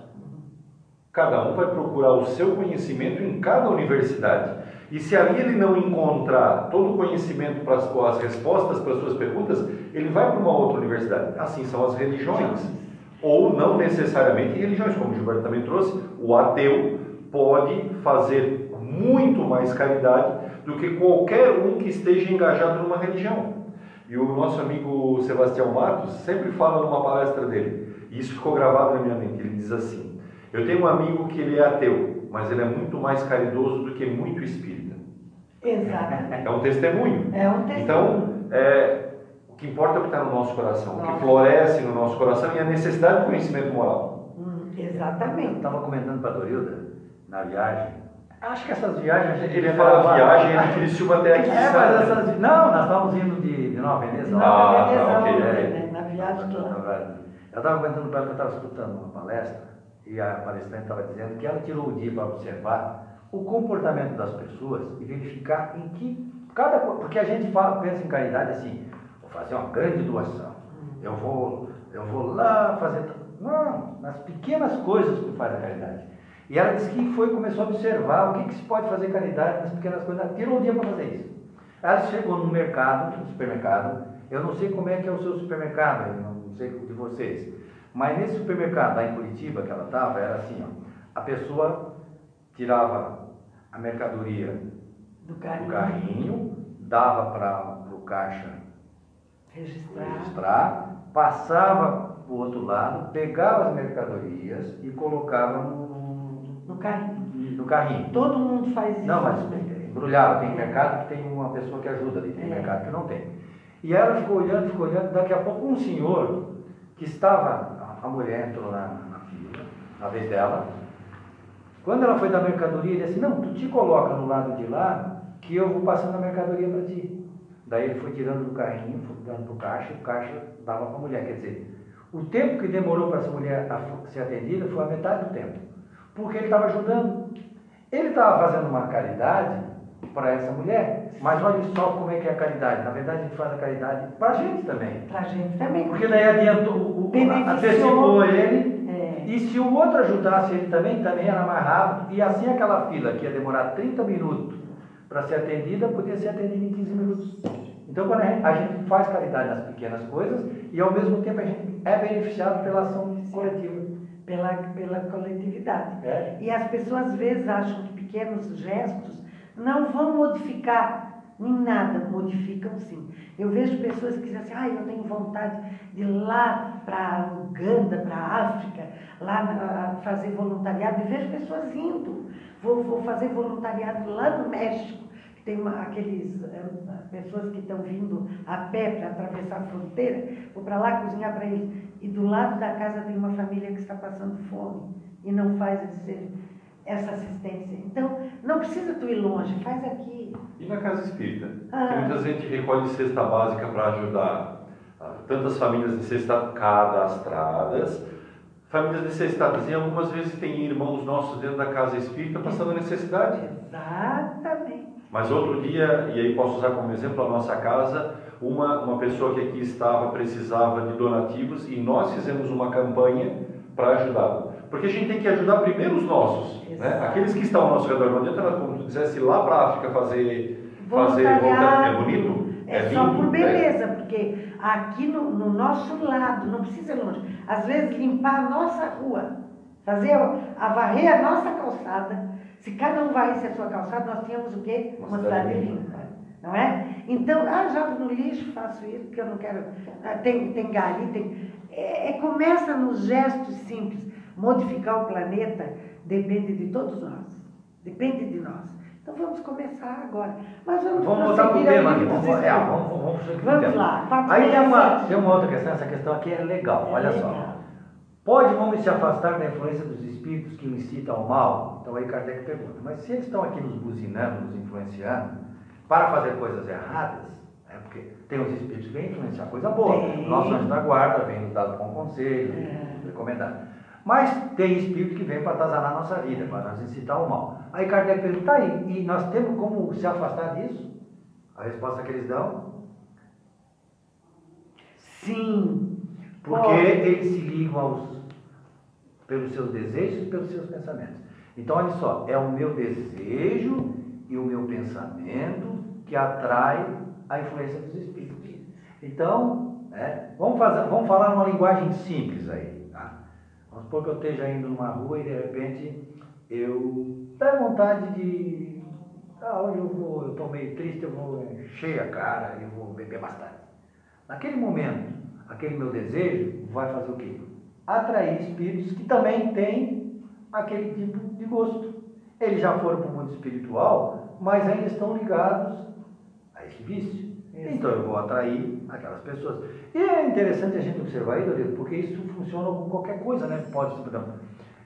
Cada um vai procurar o seu conhecimento em cada universidade. E se ali ele não encontrar todo o conhecimento para as, as respostas para as suas perguntas, ele vai para uma outra universidade. Assim são as religiões. Ou não necessariamente religiões, como o Gilberto também trouxe, o ateu pode fazer muito mais caridade do que qualquer um que esteja engajado numa religião. E o nosso amigo Sebastião Matos sempre fala numa palestra dele, e isso ficou gravado na minha mente. Ele diz assim: Eu tenho um amigo que ele é ateu, mas ele é muito mais caridoso do que muito espírita. Exatamente. É um testemunho. É um testemunho. Então, é, o que importa é o que está no nosso coração, o que Nossa. floresce no nosso coração e a necessidade do conhecimento moral. Hum, exatamente. estava comentando para a Dorilda, na viagem, acho que essas viagens a gente Ele fala gravar. viagem, ele Criciúma até aqui. É, sabe? mas essas... Não, nós estávamos indo de, de Nova Veneza. De lá. Ah, Nova tá, Veneza, ok. ontem, né? Na viagem de lá. Eu estava comentando para ela que eu estava escutando uma palestra e a palestrante estava dizendo que ela tirou o dia para observar o comportamento das pessoas e verificar em que cada porque a gente fala, pensa em caridade assim, vou fazer uma grande doação, eu vou eu vou lá fazer não, nas pequenas coisas que faz a caridade. E ela disse que foi começou a observar o que, que se pode fazer caridade nas pequenas coisas, Ela tirou o dia para fazer isso. Ela chegou no mercado, no supermercado. Eu não sei como é que é o seu supermercado, eu não sei de vocês. Mas nesse supermercado lá em Curitiba que ela estava, era assim, ó, a pessoa tirava a mercadoria Do do carinho. carrinho, dava para o caixa Registrar. registrar, passava para o outro lado, pegava as mercadorias e colocava no, No carrinho. no carrinho. Todo mundo faz isso. Não, mas embrulhava. Tem mercado que tem uma pessoa que ajuda ali, tem É. mercado que não tem. E ela ficou olhando, ficou olhando. Daqui a pouco, um senhor que estava, a- a mulher entrou na, na fila, na vez dela. Quando ela foi da mercadoria, ele disse: Não, tu te coloca no lado de lá que eu vou passando a mercadoria para ti. Daí ele foi tirando do carrinho, foi dando para o caixa, e o caixa dava para a mulher. Quer dizer, o tempo que demorou para essa mulher a- ser atendida foi a metade do tempo. Porque ele estava ajudando. Ele estava fazendo uma caridade para essa mulher, mas olha só como é que é a caridade. Na verdade, a gente faz a caridade para a gente também. Pra gente também. Porque daí adiantou. Antecipou ele, É. e se o outro ajudasse ele também, também era mais rápido, e assim aquela fila que ia demorar 30 minutos para ser atendida, podia ser atendida em 15 minutos. Então, quando a gente, a gente faz caridade nas pequenas coisas, e ao mesmo tempo a gente é beneficiado pela ação coletiva. Pela, pela coletividade. É. E as pessoas às vezes acham que pequenos gestos não vão modificar em nada, modificam sim. Eu vejo pessoas que dizem assim, ah, eu tenho vontade de ir lá para Uganda, para África, lá na- fazer voluntariado, e vejo pessoas indo. Vou, vou fazer voluntariado lá no México, tem uma, aqueles eh, pessoas que estão vindo a pé para atravessar a fronteira, vou para lá cozinhar para eles. E do lado da casa tem uma família que está passando fome e não faz esse, essa assistência. Então, não precisa tu ir longe, faz aqui. E na casa espírita? Ah. Que muita gente recolhe cesta básica para ajudar ah, tantas famílias necessitadas cadastradas, famílias necessitadas, e algumas vezes tem irmãos nossos dentro da casa espírita passando necessidade. Exatamente. Mas outro dia, e aí posso usar como exemplo a nossa casa, uma, uma pessoa que aqui estava precisava de donativos e nós fizemos uma campanha para ajudá-la. Porque a gente tem que ajudar primeiro os nossos, né? Aqueles que estão ao nosso redor. Não adianta, como tu dissesse, ir lá para a África fazer, fazer Voluntariado. voluntariado. É bonito? É, só lindo, por né? beleza, porque aqui no, no nosso lado, não precisa ir longe. Às vezes limpar a nossa rua, fazer a, a varrer a nossa calçada. Se cada um varresse a sua calçada, nós tínhamos o quê? Uma cidade limpa. Não é? Então, ah, jogo no lixo, faço isso, porque eu não quero. ah, tem, tem gari, tem. É, é, começa nos gestos simples. Modificar o planeta depende de todos nós. Depende de nós. Então vamos começar agora. Mas vamos, Vamos voltar para o tema aqui. Vamos, é, vamos, vamos, vamos lá, Aí tem uma, tem uma outra questão, essa questão aqui é legal, olha É só. legal. Pode o homem se afastar da influência dos espíritos que o incitam ao mal? Então aí Kardec pergunta, mas se eles estão aqui nos buzinando, nos influenciando, para fazer coisas erradas, é porque tem os espíritos que vêm influenciar coisa boa. Tem. Nosso anjo da guarda vem nos dar bom conselho, É. recomendar. Mas tem espírito que vem para atazanar a nossa vida, para nos incitar ao mal. Aí Kardec pergunta, tá aí, e nós temos como se afastar disso? A resposta que eles dão, Sim. porque Pode. eles se ligam aos, pelos seus desejos e pelos seus pensamentos. Então, olha só, é o meu desejo e o meu pensamento que atrai a influência dos espíritos. Então, né, vamos, fazer, vamos falar uma linguagem simples aí. Vamos supor que eu esteja indo numa rua e de repente eu tenho vontade de. Ah, hoje eu vou, eu estou meio triste, eu vou encher a cara e vou beber bastante. Naquele momento, aquele meu desejo vai fazer o quê? Atrair espíritos que também têm aquele tipo de gosto. Eles já foram para o mundo espiritual, mas ainda estão ligados a esse vício. Então eu vou atrair aquelas pessoas. E é interessante a gente observar isso, porque isso funciona com qualquer coisa, né? Pode, por exemplo,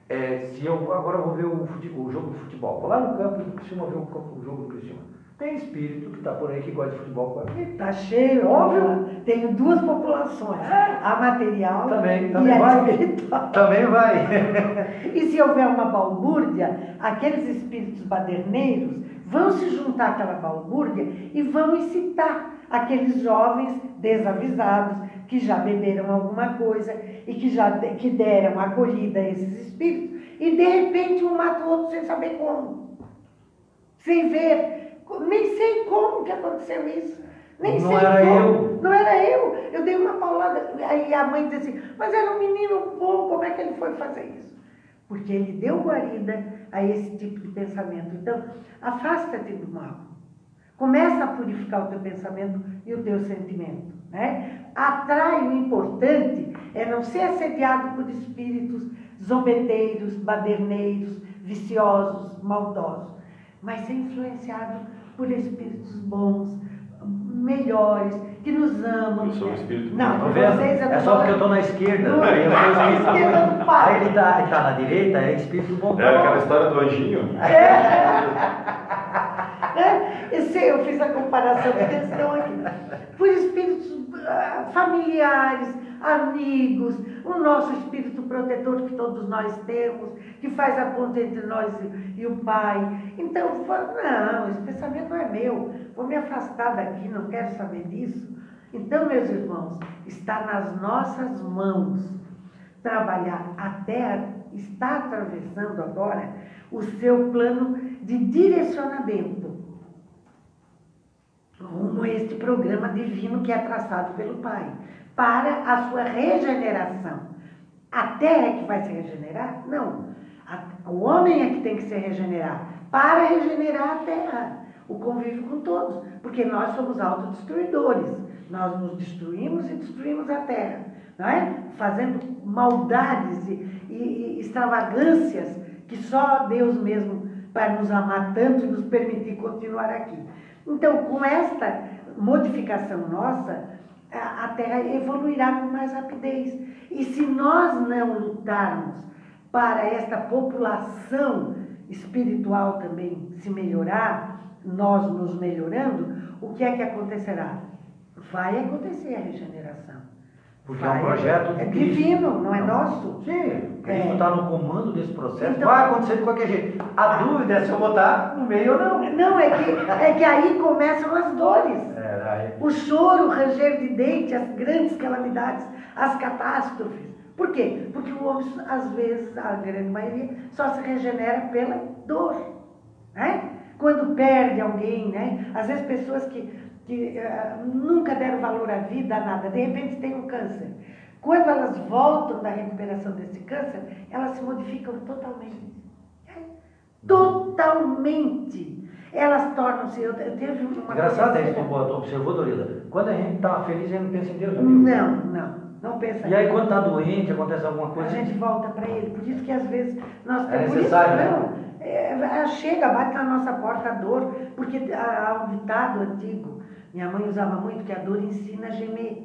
é, se eu agora eu vou ver o, o, jogo de futebol, vou lá no campo do Criciúma ver o, o jogo do Criciúma. Tem espírito que está por aí que gosta de futebol. Está cheio, óbvio. Tenho duas populações, é. a material também, também e a espiritual. Também vai. e se houver uma balbúrdia, aqueles espíritos baderneiros vão se juntar àquela balbúrdia e vão incitar aqueles jovens desavisados que já beberam alguma coisa e que já que deram acolhida a esses espíritos e de repente um mata o outro sem saber como, sem ver, nem sei como que aconteceu isso. Nem não sei era como. eu. Não era eu. Eu dei uma paulada. Aí a mãe disse assim, mas era um menino bom, como é que ele foi fazer isso? Porque ele deu guarida a esse tipo de pensamento. Então, afasta-te do mal. Começa a purificar o teu pensamento e o teu sentimento. Né? Atrai o importante é não ser assediado por espíritos zombeteiros, baderneiros, viciosos, maldosos, mas ser influenciado por espíritos bons, melhores, que nos amam. Eu sou o espírito Não, vendo? vocês é só porque eu estou na esquerda. Não, aí eu na esquerda não para. Aí ele está tá na direita, é espírito bom. É aquela história do anjinho. É, eu sei, eu fiz a comparação porque eles estão aqui. Por espíritos ah, familiares, amigos, o nosso espírito protetor que todos nós temos, que faz a ponte entre nós e, e o Pai. Então, não, esse pensamento não é meu, vou me afastar daqui, não quero saber disso. Então, meus irmãos, está nas nossas mãos trabalhar. A Terra está atravessando agora o seu plano de direcionamento rumo a este programa divino que é traçado pelo Pai, para a sua regeneração. A terra é que vai se regenerar? Não. o homem é que tem que se regenerar para regenerar a terra, o convívio com todos, porque nós somos autodestruidores. Nós nos destruímos e destruímos a terra, não é? Fazendo maldades e, e, e extravagâncias que só Deus mesmo vai nos amar tanto e nos permitir continuar aqui. Então, com esta modificação nossa, a Terra evoluirá com mais rapidez. E se nós não lutarmos para esta população espiritual também se melhorar, nós nos melhorando, o que é que acontecerá? Vai acontecer a regeneração. Porque vai, é um projeto é divino, não é nosso? Sim, Cristo está é. no comando desse processo. Então, vai acontecer de qualquer jeito. A dúvida é se eu vou estar no meio ou não. Não, é que, é que aí começam as dores. É. O choro, o ranger de dente, as grandes calamidades, as catástrofes. Por quê? Porque o homem, às vezes, a grande maioria, só se regenera pela dor. Né? Quando perde alguém, né? Às vezes pessoas que que uh, nunca deram valor à vida, a nada, de repente tem um câncer. Quando elas voltam da recuperação desse câncer, elas se modificam totalmente. Totalmente. Elas tornam-se. Eu, eu teve uma. Engraçado isso, tu observou, Dorida. Quando a gente está feliz, a gente não pensa em Deus. Não, não. Não pensa E aí, quando está doente, acontece alguma coisa. A gente volta para ele. Por isso que às vezes nós temos. É necessário, isso, né? Não, é, chega, bate na nossa porta a dor, porque há um ditado antigo minha mãe usava muito que a dor ensina a gemer.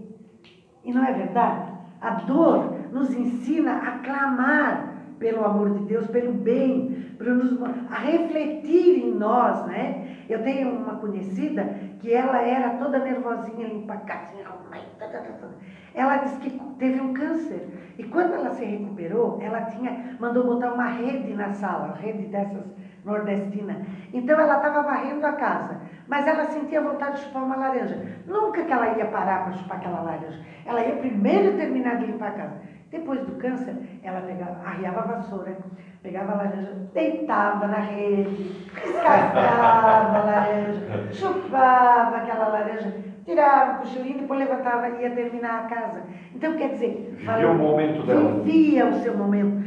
E não é verdade? A dor nos ensina a clamar pelo amor de Deus, pelo bem, nos, a refletir em nós, né? Eu tenho uma conhecida que ela era toda nervosinha, empacadinha, ela disse que teve um câncer. E quando ela se recuperou, ela tinha, mandou botar uma rede na sala, rede dessas nordestina. Então ela estava varrendo a casa, mas ela sentia vontade de chupar uma laranja. Nunca que ela ia parar para chupar aquela laranja. Ela ia primeiro terminar de limpar a casa. Depois do câncer, ela pegava, arriava a vassoura, pegava a laranja, deitava na rede, descascava a laranja, chupava aquela laranja, tirava o cochilinho, depois levantava e ia terminar a casa. Então, quer dizer, vivia o momento dela. Vivia o seu momento,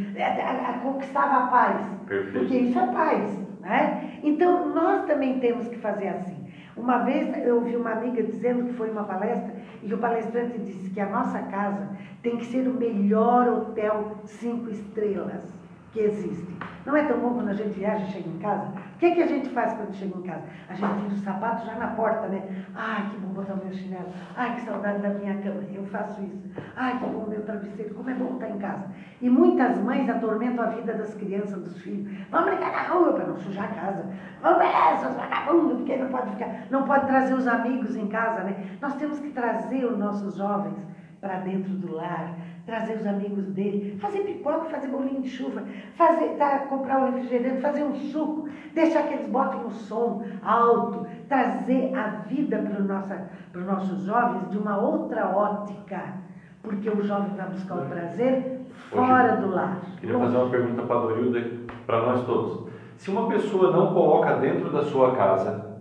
conquistava a paz. Perfeito. Porque isso é paz. Né? Então, nós também temos que fazer assim. Uma vez eu ouvi uma amiga dizendo que foi uma palestra e o palestrante disse que a nossa casa tem que ser o melhor hotel cinco estrelas que existem. Não é tão bom quando a gente viaja e chega em casa? O que, é que a gente faz quando chega em casa? A gente tira o sapato já na porta, né? Ai, que bom botar o meu chinelo. Ai, que saudade da minha cama. Eu faço isso. Ai, que bom meu travesseiro. Como é bom estar em casa. E muitas mães atormentam a vida das crianças, dos filhos. Vamos brincar na rua para não sujar a casa. Vamos brincar, seus vagabundos, porque não pode ficar. Não pode trazer os amigos em casa, né? Nós temos que trazer os nossos jovens para dentro do lar, trazer os amigos dele, fazer pipoca, fazer bolinho de chuva, fazer, tá, comprar um refrigerante, fazer um suco, deixar que eles botem um som alto, trazer a vida para os nossos jovens de uma outra ótica, porque o jovem vai buscar o prazer fora Hoje, do lar. Queria fazer uma pergunta para a Dorilda, para nós todos. Se uma pessoa não coloca dentro da sua casa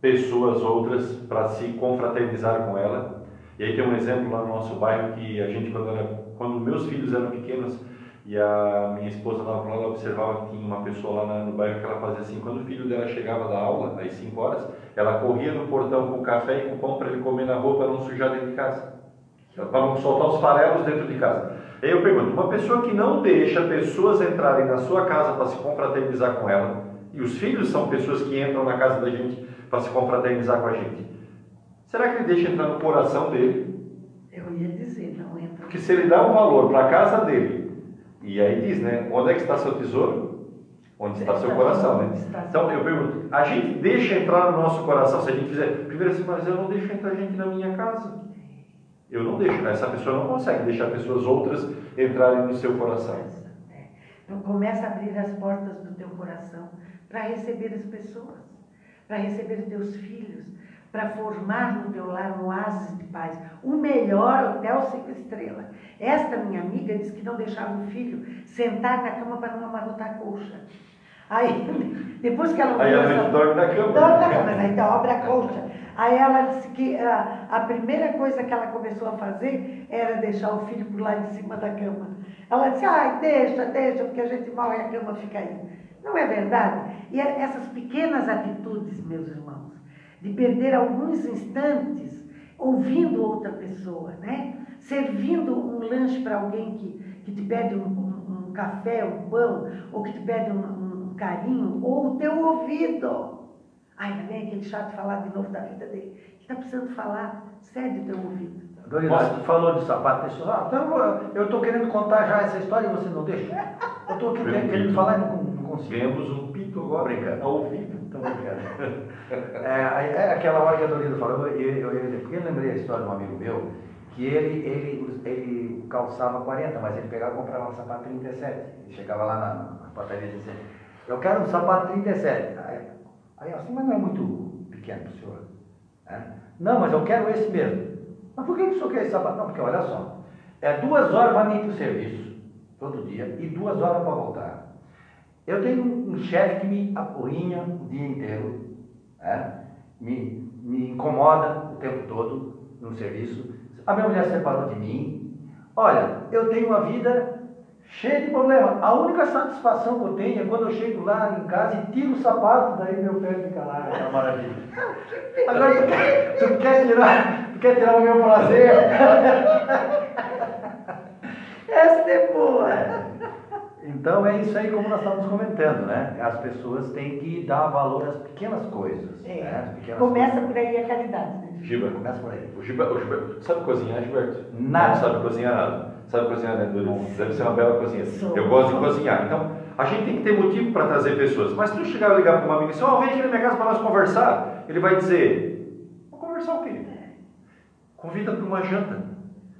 pessoas outras para se confraternizar com ela, e aí tem um exemplo lá no nosso bairro que a gente, quando, era, quando meus filhos eram pequenos, e a minha esposa estava lá, ela observava que tinha uma pessoa lá no bairro que ela fazia assim, quando o filho dela chegava da aula, às 5 horas, ela corria no portão com café e com pão para ele comer na rua para não sujar dentro de casa. Para não soltar os farelos dentro de casa. Aí eu pergunto, uma pessoa que não deixa pessoas entrarem na sua casa para se confraternizar com ela, e os filhos são pessoas que entram na casa da gente para se confraternizar com a gente, Será que ele deixa entrar no coração dele? Eu ia dizer, não entra. Porque se ele dá um valor para a casa dele, e aí diz, né? Onde é que está seu tesouro? Onde está seu coração, né? Então eu pergunto, a gente deixa entrar no nosso coração, se a gente fizer, primeiro assim, mas eu não deixo entrar gente na minha casa. Eu não deixo, né? essa pessoa não consegue deixar pessoas outras entrarem no seu coração. É. Então começa a abrir as portas do teu coração para receber as pessoas, para receber os teus filhos, para formar no teu lar um oásis de paz, o melhor hotel cinco estrelas. Esta minha amiga disse que não deixava o filho sentar na cama para não amarrotar a colcha. Aí, depois que ela... Aí ela essa... dorme na cama. Dorme na cama, mas aí abre a colcha. Aí ela disse que a, a primeira coisa que ela começou a fazer era deixar o filho por lá em cima da cama. Ela disse, ai, deixa, deixa, porque a gente morre e a cama fica aí. Não é verdade? E é essas pequenas atitudes, meus irmãos, de perder alguns instantes ouvindo outra pessoa, né? Servindo um lanche para alguém que, que te pede um, um, um, café, um pão, ou que te pede um, um carinho, ou o teu ouvido. Ai, vem aquele chato falar de novo da vida dele. Que está precisando falar, cede o teu ouvido. Tu falou de sapato pessoal. Então eu estou querendo contar já essa história e você não deixa. Eu estou querendo falar e não, não consigo. Ganhamos um pito agora. Brincando. Ao ouvido. É, é aquela hora que a Dorida falou, eu, eu, eu, porque eu lembrei a história de um amigo meu, que ele, ele, ele calçava 40, mas ele pegava e comprava um sapato 37. Ele chegava lá na, na e dizia, eu quero um sapato 37. Aí, aí assim, mas não é muito pequeno para o senhor. É? Não, mas eu quero esse mesmo. Mas por que o senhor quer esse sapato? Não, porque olha só, é duas horas para mim para o serviço, todo dia, e duas horas para voltar. Eu tenho um, chefe que me apurrinha o dia inteiro, é? me, me incomoda o tempo todo no serviço. A minha mulher separou de mim. Olha, eu tenho uma vida cheia de problemas. A única satisfação que eu tenho é quando eu chego lá em casa e tiro o sapato, daí meu pé fica lá, é uma maravilha. Agora tu quer, tu quer tirar, tu quer tirar o meu prazer? Essa é boa. Então é isso aí como nós estamos comentando, né? As pessoas têm que dar valor às pequenas coisas. É. Né? Pequenas Começa coisas. por aí a caridade. Né? Giba, começa por aí. O Giba, o Giba sabe cozinhar, Gilberto? Nada. Não sabe cozinhar nada. Sabe cozinhar, né? Deve ser uma bela cozinha. Eu gosto de cozinhar. Então, a gente tem que ter motivo para trazer pessoas. Mas se tu chegar e ligar para uma amiga assim, ó, oh, vem aqui na minha casa para nós conversar, ele vai dizer, vou conversar o quê? Convida para uma janta.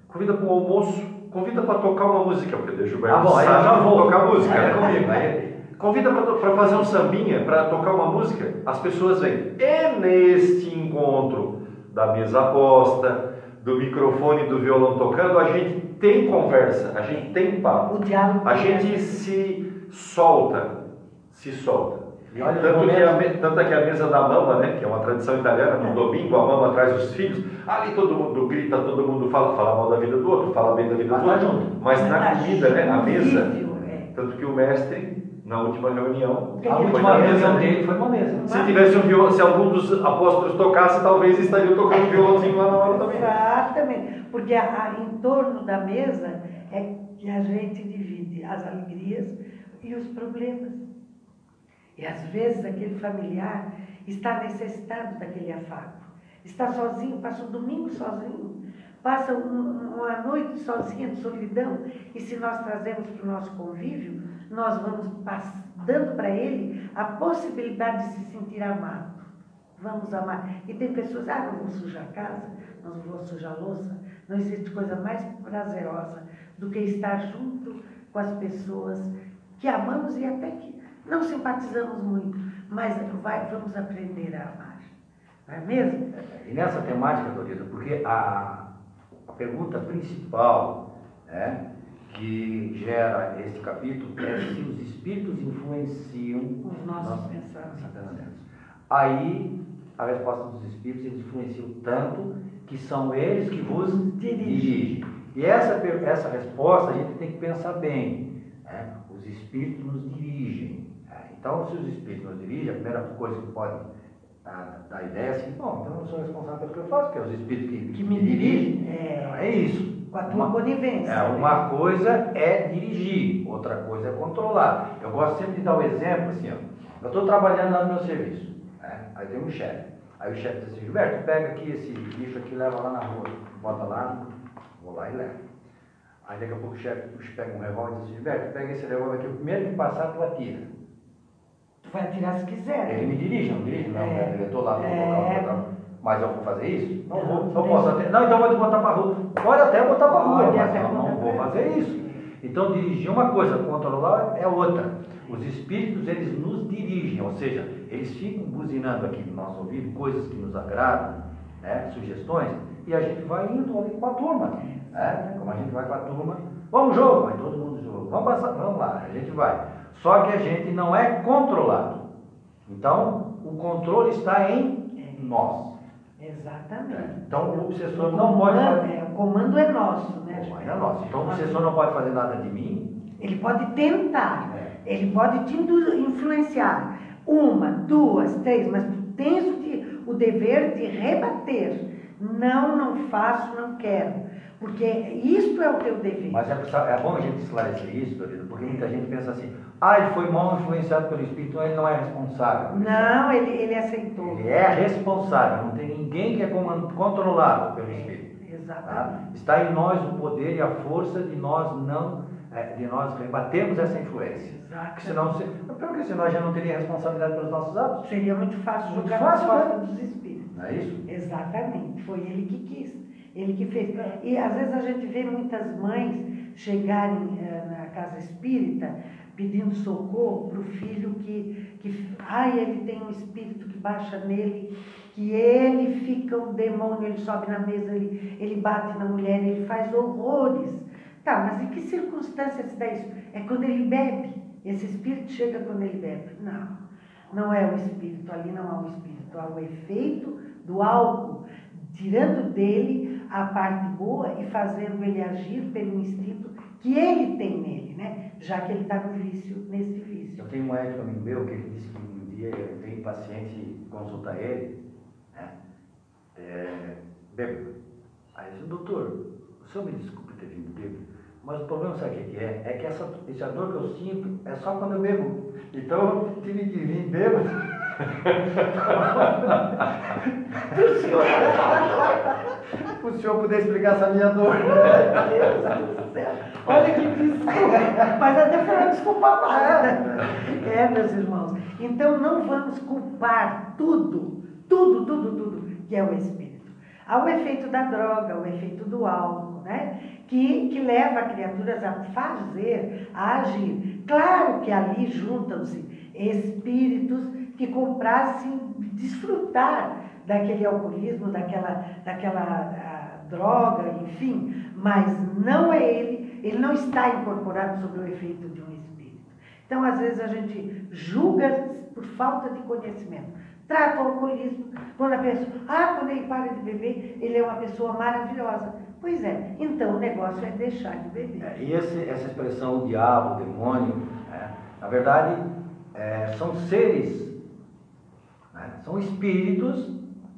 Convida para um almoço convida para tocar uma música, porque o Gilberto ah, bom, sabe já vou. tocar música. é comigo, aí... Convida para fazer um sambinha, para tocar uma música, as pessoas vêm. E neste encontro da mesa posta, do microfone do violão tocando, a gente tem conversa, a gente tem papo. O diálogo. A gente se solta, se solta. Olha, tanto, que a, tanto é que a mesa da mama, né, que é uma tradição italiana, no domingo a mama traz os filhos, ali todo mundo grita, todo mundo fala, fala mal da vida do outro, fala bem da vida do outro. Mas na comida, né, a mesa, é. tanto que o mestre, na última reunião, a última reunião dele foi uma mesa. Se tivesse um violão, se algum dos apóstolos tocasse, talvez estariam tocando violãozinho lá na hora também. Exatamente, porque a, a, em torno da mesa é que a gente divide as alegrias e os problemas. E às vezes aquele familiar está necessitado daquele afago. Está sozinho, passa o domingo sozinho, passa uma noite sozinha de solidão. E se nós trazemos para o nosso convívio, nós vamos dando para ele a possibilidade de se sentir amado. Vamos amar. E tem pessoas, ah, não vou sujar a casa, não vou sujar a louça. Não existe coisa mais prazerosa do que estar junto com as pessoas que amamos e até que não simpatizamos muito, mas vai, vamos aprender a amar. Não é mesmo? E nessa temática, Dorita, porque a, a pergunta principal né, que gera este capítulo é se os espíritos influenciam os nossos pensamentos. Aí a resposta dos espíritos eles influenciam tanto que são eles que vos dirigem. dirigem. E essa, essa resposta a gente tem que pensar bem. Né? Os espíritos nos dirigem. Então, se os espíritos nos dirigem, a primeira coisa que pode dar, dar ideia é assim, bom, então eu não sou responsável pelo que eu faço, porque é os espíritos que, que me dirigem. É, é isso. Com a tua uma, conivência. É, uma coisa é dirigir, outra coisa é controlar. Eu gosto sempre de dar o um exemplo assim, ó, eu estou trabalhando lá no meu serviço, né? aí tem um chefe. Aí o chefe diz assim, Gilberto, pega aqui esse lixo aqui leva lá na rua, bota lá, vou lá e levo. Aí daqui a pouco o chefe pega um revólver e diz assim, Gilberto, pega esse revólver aqui, o primeiro que passar tu atira. Tu vai atirar se quiser. Ele me dirige, não dirige? Não, é. eu estou lá no é. local, mas eu vou fazer isso? Não, não vou, não posso até. Não, então vou te botar para a rua. Pode até botar para a rua, mas não, não vou fazer isso. Então dirigir uma coisa, controlar é outra. Os espíritos, eles nos dirigem, ou seja, eles ficam buzinando aqui no nosso ouvido coisas que nos agradam, né, sugestões, e a gente vai indo ali com a turma. Né? Como a gente vai com a turma, vamos jogo, vai todo mundo jogo, vamos passar, vamos lá, a gente vai. Só que a gente não é controlado. Então, o controle está em nós. Exatamente. Então, o obsessor o não pode fazer. É, o comando é nosso, né? O comando é nosso. Então, o obsessor não pode fazer nada de mim. Ele pode tentar, é. ele pode te influenciar. Uma, duas, três, mas tu tens o, o dever de rebater. Não, não faço, não quero. Porque isto é o teu dever. Mas é, é bom a gente esclarecer isso, Dorida, porque muita gente pensa assim, ah, ele foi mal influenciado pelo Espírito, então ele não é responsável. Não, ele, ele aceitou. Ele é responsável, não tem ninguém que é controlado pelo Espírito. É, exatamente. Tá? Está em nós o poder e a força de nós não é, de nós rebatermos essa influência. Exatamente. Senão, se, porque senão a gente não teria responsabilidade pelos nossos atos. Seria muito fácil muito jogar fácil, nas costas dos espíritos. Não é isso? Exatamente. Foi ele que quis. Ele que fez. E às vezes a gente vê muitas mães chegarem eh, na casa espírita pedindo socorro para o filho que, que, ai, ele tem um espírito que baixa nele, que ele fica um demônio, ele sobe na mesa, ele, ele bate na mulher, ele faz horrores. Tá, mas em que circunstância se dá isso? É quando ele bebe. Esse espírito chega quando ele bebe. Não, não é o espírito, ali não há o espírito, há o efeito do álcool, tirando dele a parte boa e fazendo ele agir pelo instinto que ele tem nele, né? Já que ele está no vício, nesse vício. Eu tenho um médico amigo meu que ele disse que um dia vem paciente consultar ele, né? É, bêbado. Aí disse, doutor, o senhor me desculpe ter vindo bêbado, mas o problema sabe o que é? É que essa, essa dor que eu sinto é só quando eu bebo. Então eu tive que vir bêbado. o senhor, o senhor puder explicar essa minha dor. Olha que desculpa. Mas até foi uma desculpa nada. É, meus irmãos. Então não vamos culpar tudo, tudo, tudo, tudo que é o Espírito. Há o efeito da droga, o efeito do álcool, né? Que, que leva criaturas a fazer, a agir. Claro que ali juntam-se espíritos que comprassem desfrutar daquele alcoolismo, daquela, daquela a, droga, enfim, mas não é ele, ele não está incorporado sob o efeito de um espírito. Então, às vezes, a gente julga por falta de conhecimento. Trata o alcoolismo quando a pessoa, ah, quando ele para de beber, ele é uma pessoa maravilhosa. Pois é, então o negócio é deixar de beber. É, e esse, essa expressão, o diabo, o demônio, é, na verdade, é, são seres, né, são espíritos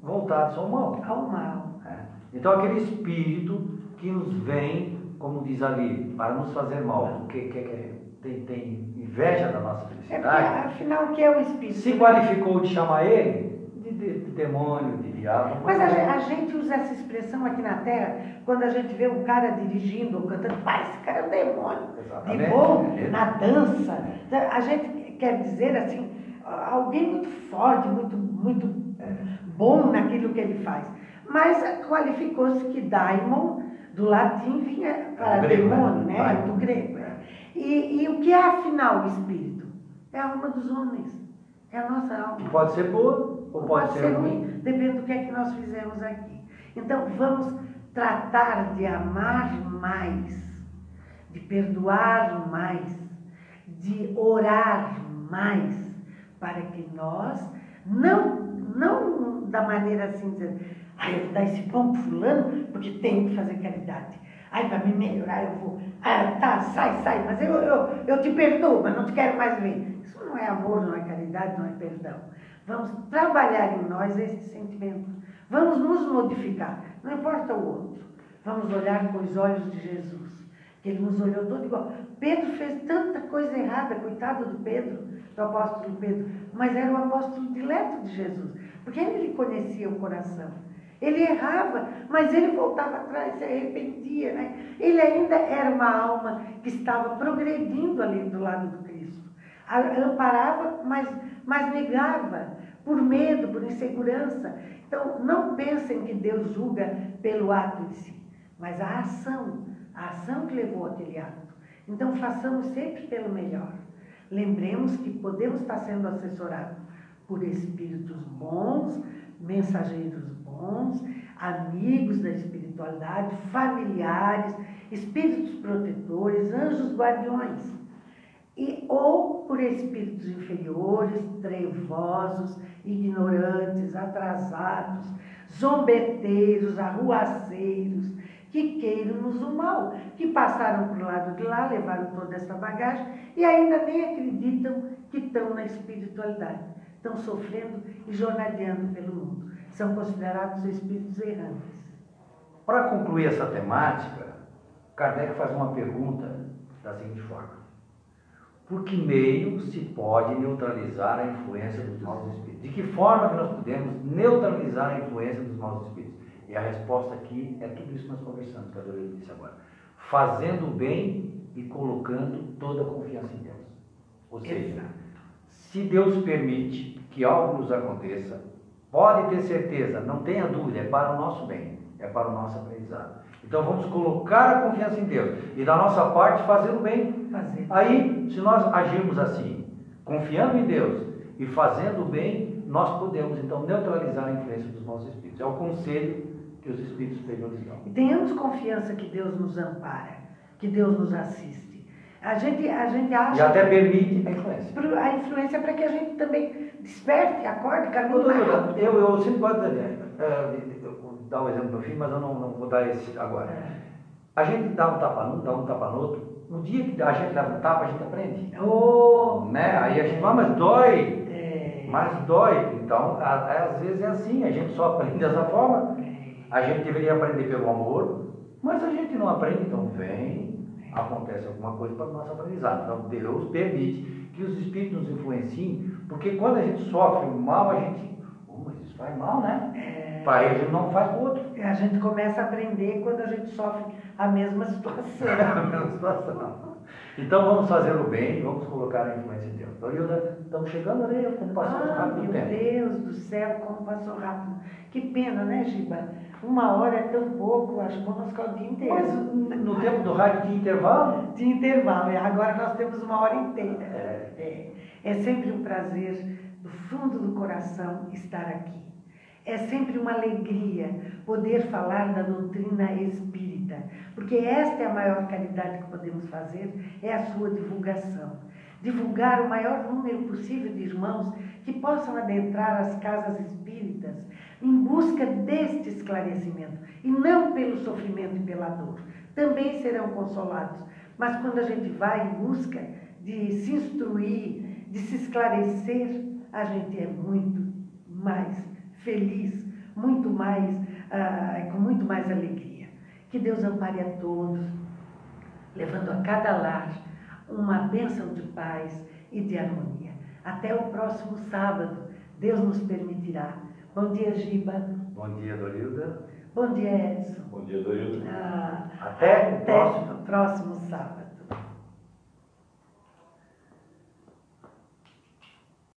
voltados ao mal. Ao mal. É. Então, aquele espírito que nos vem como diz ali, para nos fazer mal, que, que, que tem, tem inveja da nossa É porque, felicidade, afinal, o que é o Espírito? se qualificou de chamar ele de, de- de demônio, de diabo. Mas a, a gente usa essa expressão aqui na Terra quando a gente vê um cara dirigindo ou cantando, pai, esse cara é um demônio. De Exatamente. bom, É. na dança. A gente quer dizer assim, alguém muito forte, muito, muito bom naquilo que ele faz. Mas qualificou-se que daimon, do latim, vinha para Do grego, né? demônio, né? Daimon. Do grego. é. E, e o que é afinal o espírito? É a alma dos homens. É a nossa alma. Pode ser boa ou pode, ser ruim. Depende do que é que nós fizemos aqui. Então, vamos tratar de amar mais, de perdoar mais, de orar mais, para que nós, não, não da maneira assim, dizer, ai, eu vou dar esse pão para fulano, porque tenho que fazer caridade. Ai, para me melhorar, eu vou. Ah, tá, sai, sai, mas eu, eu, eu te perdoo, mas não te quero mais ver. Isso não é amor, não é caridade, não é perdão. Vamos trabalhar em nós esse sentimento. Vamos nos modificar. Não importa o outro. Vamos olhar com os olhos de Jesus. Ele nos olhou todo igual. Pedro fez tanta coisa errada, coitado do Pedro, do apóstolo Pedro, mas era o apóstolo dileto de Jesus, porque ele lhe conhecia o coração. Ele errava, mas ele voltava atrás, se arrependia, né? Ele ainda era uma alma que estava progredindo ali do lado do Cristo. Amparava, mas, mas negava, por medo, por insegurança. Então, não pensem que Deus julga pelo ato em si, mas a ação, a ação que levou aquele ato. Então, façamos sempre pelo melhor. Lembremos que podemos estar sendo assessorados por espíritos bons, mensageiros bons, amigos da espiritualidade, familiares, espíritos protetores, anjos guardiões. E, ou por espíritos inferiores, trevosos, ignorantes, atrasados, zombeteiros, arruaceiros, que queiram nos o mal, que passaram para o lado de lá, levaram toda essa bagagem e ainda nem acreditam que estão na espiritualidade. Estão sofrendo e jornadeando pelo mundo. São considerados espíritos errantes. Para concluir essa temática, Kardec faz uma pergunta da seguinte forma: Por que meio se pode neutralizar a influência dos maus espíritos? De que forma que nós podemos neutralizar a influência dos maus espíritos? E a resposta aqui é tudo isso que nós conversamos, que a Doreen disse agora. Fazendo o bem e colocando toda a confiança em Deus. Ou seja, se Deus permite que algo nos aconteça, pode ter certeza, não tenha dúvida, é para o nosso bem, é para o nosso aprendizado. Então vamos colocar a confiança em Deus e da nossa parte fazer o bem. Fazer. Aí, se nós agirmos assim, confiando em Deus e fazendo o bem, nós podemos então neutralizar a influência dos maus espíritos. É o conselho que os espíritos superiores dão. E tenhamos confiança que Deus nos ampara, que Deus nos assiste. A gente, a gente acha E até permite a influência. A influência para que a gente também desperte, acorde, caminhe eu, eu, eu sempre gosto de, dar o exemplo meu filho, mas eu não, não vou dar esse agora. A gente dá um tapa num, dá um tapa no outro. No dia que a gente dá um tapa, a gente aprende. Oh, Né? Aí a gente fala, mas dói. é, Mas dói. Então, às vezes é assim, a gente só aprende dessa forma. A gente deveria aprender pelo amor, mas a gente não aprende, então vem, acontece alguma coisa para o nosso aprendizado. Então Deus permite que os espíritos nos influenciem, porque quando a gente sofre um mal, a gente. Oh, mas isso faz mal, né? Para ele não faz para o outro. a gente começa a aprender quando a gente sofre a mesma situação. É a mesma situação. Então vamos fazer o bem, vamos colocar a influência em Deus. Dorilda, estamos chegando ali, como passou Ah, rápido o meu tempo. Deus do céu, como passou rápido. Que pena, né, Giba? Uma hora é tão pouco, acho que vamos ficar o dia inteiro. Mas no tempo do rádio tinha intervalo, De intervalo, e agora nós temos uma hora inteira. É. É, é sempre um prazer, do fundo do coração, estar aqui. É sempre uma alegria poder falar da doutrina espírita, porque esta é a maior caridade que podemos fazer, é a sua divulgação. Divulgar o maior número possível de irmãos que possam adentrar as casas espíritas em busca deste esclarecimento, e não pelo sofrimento e pela dor. Também serão consolados, mas quando a gente vai em busca de se instruir, de se esclarecer, a gente é muito mais feliz, muito mais, ah, com muito mais alegria. Que Deus ampare a todos, levando a cada lar uma bênção de paz e de harmonia. Até o próximo sábado, Deus nos permitirá. Bom dia, Giba. Bom dia, Dorilda. Bom dia, Edson. Bom dia, Dorilda. Ah, Até o até próximo. próximo sábado.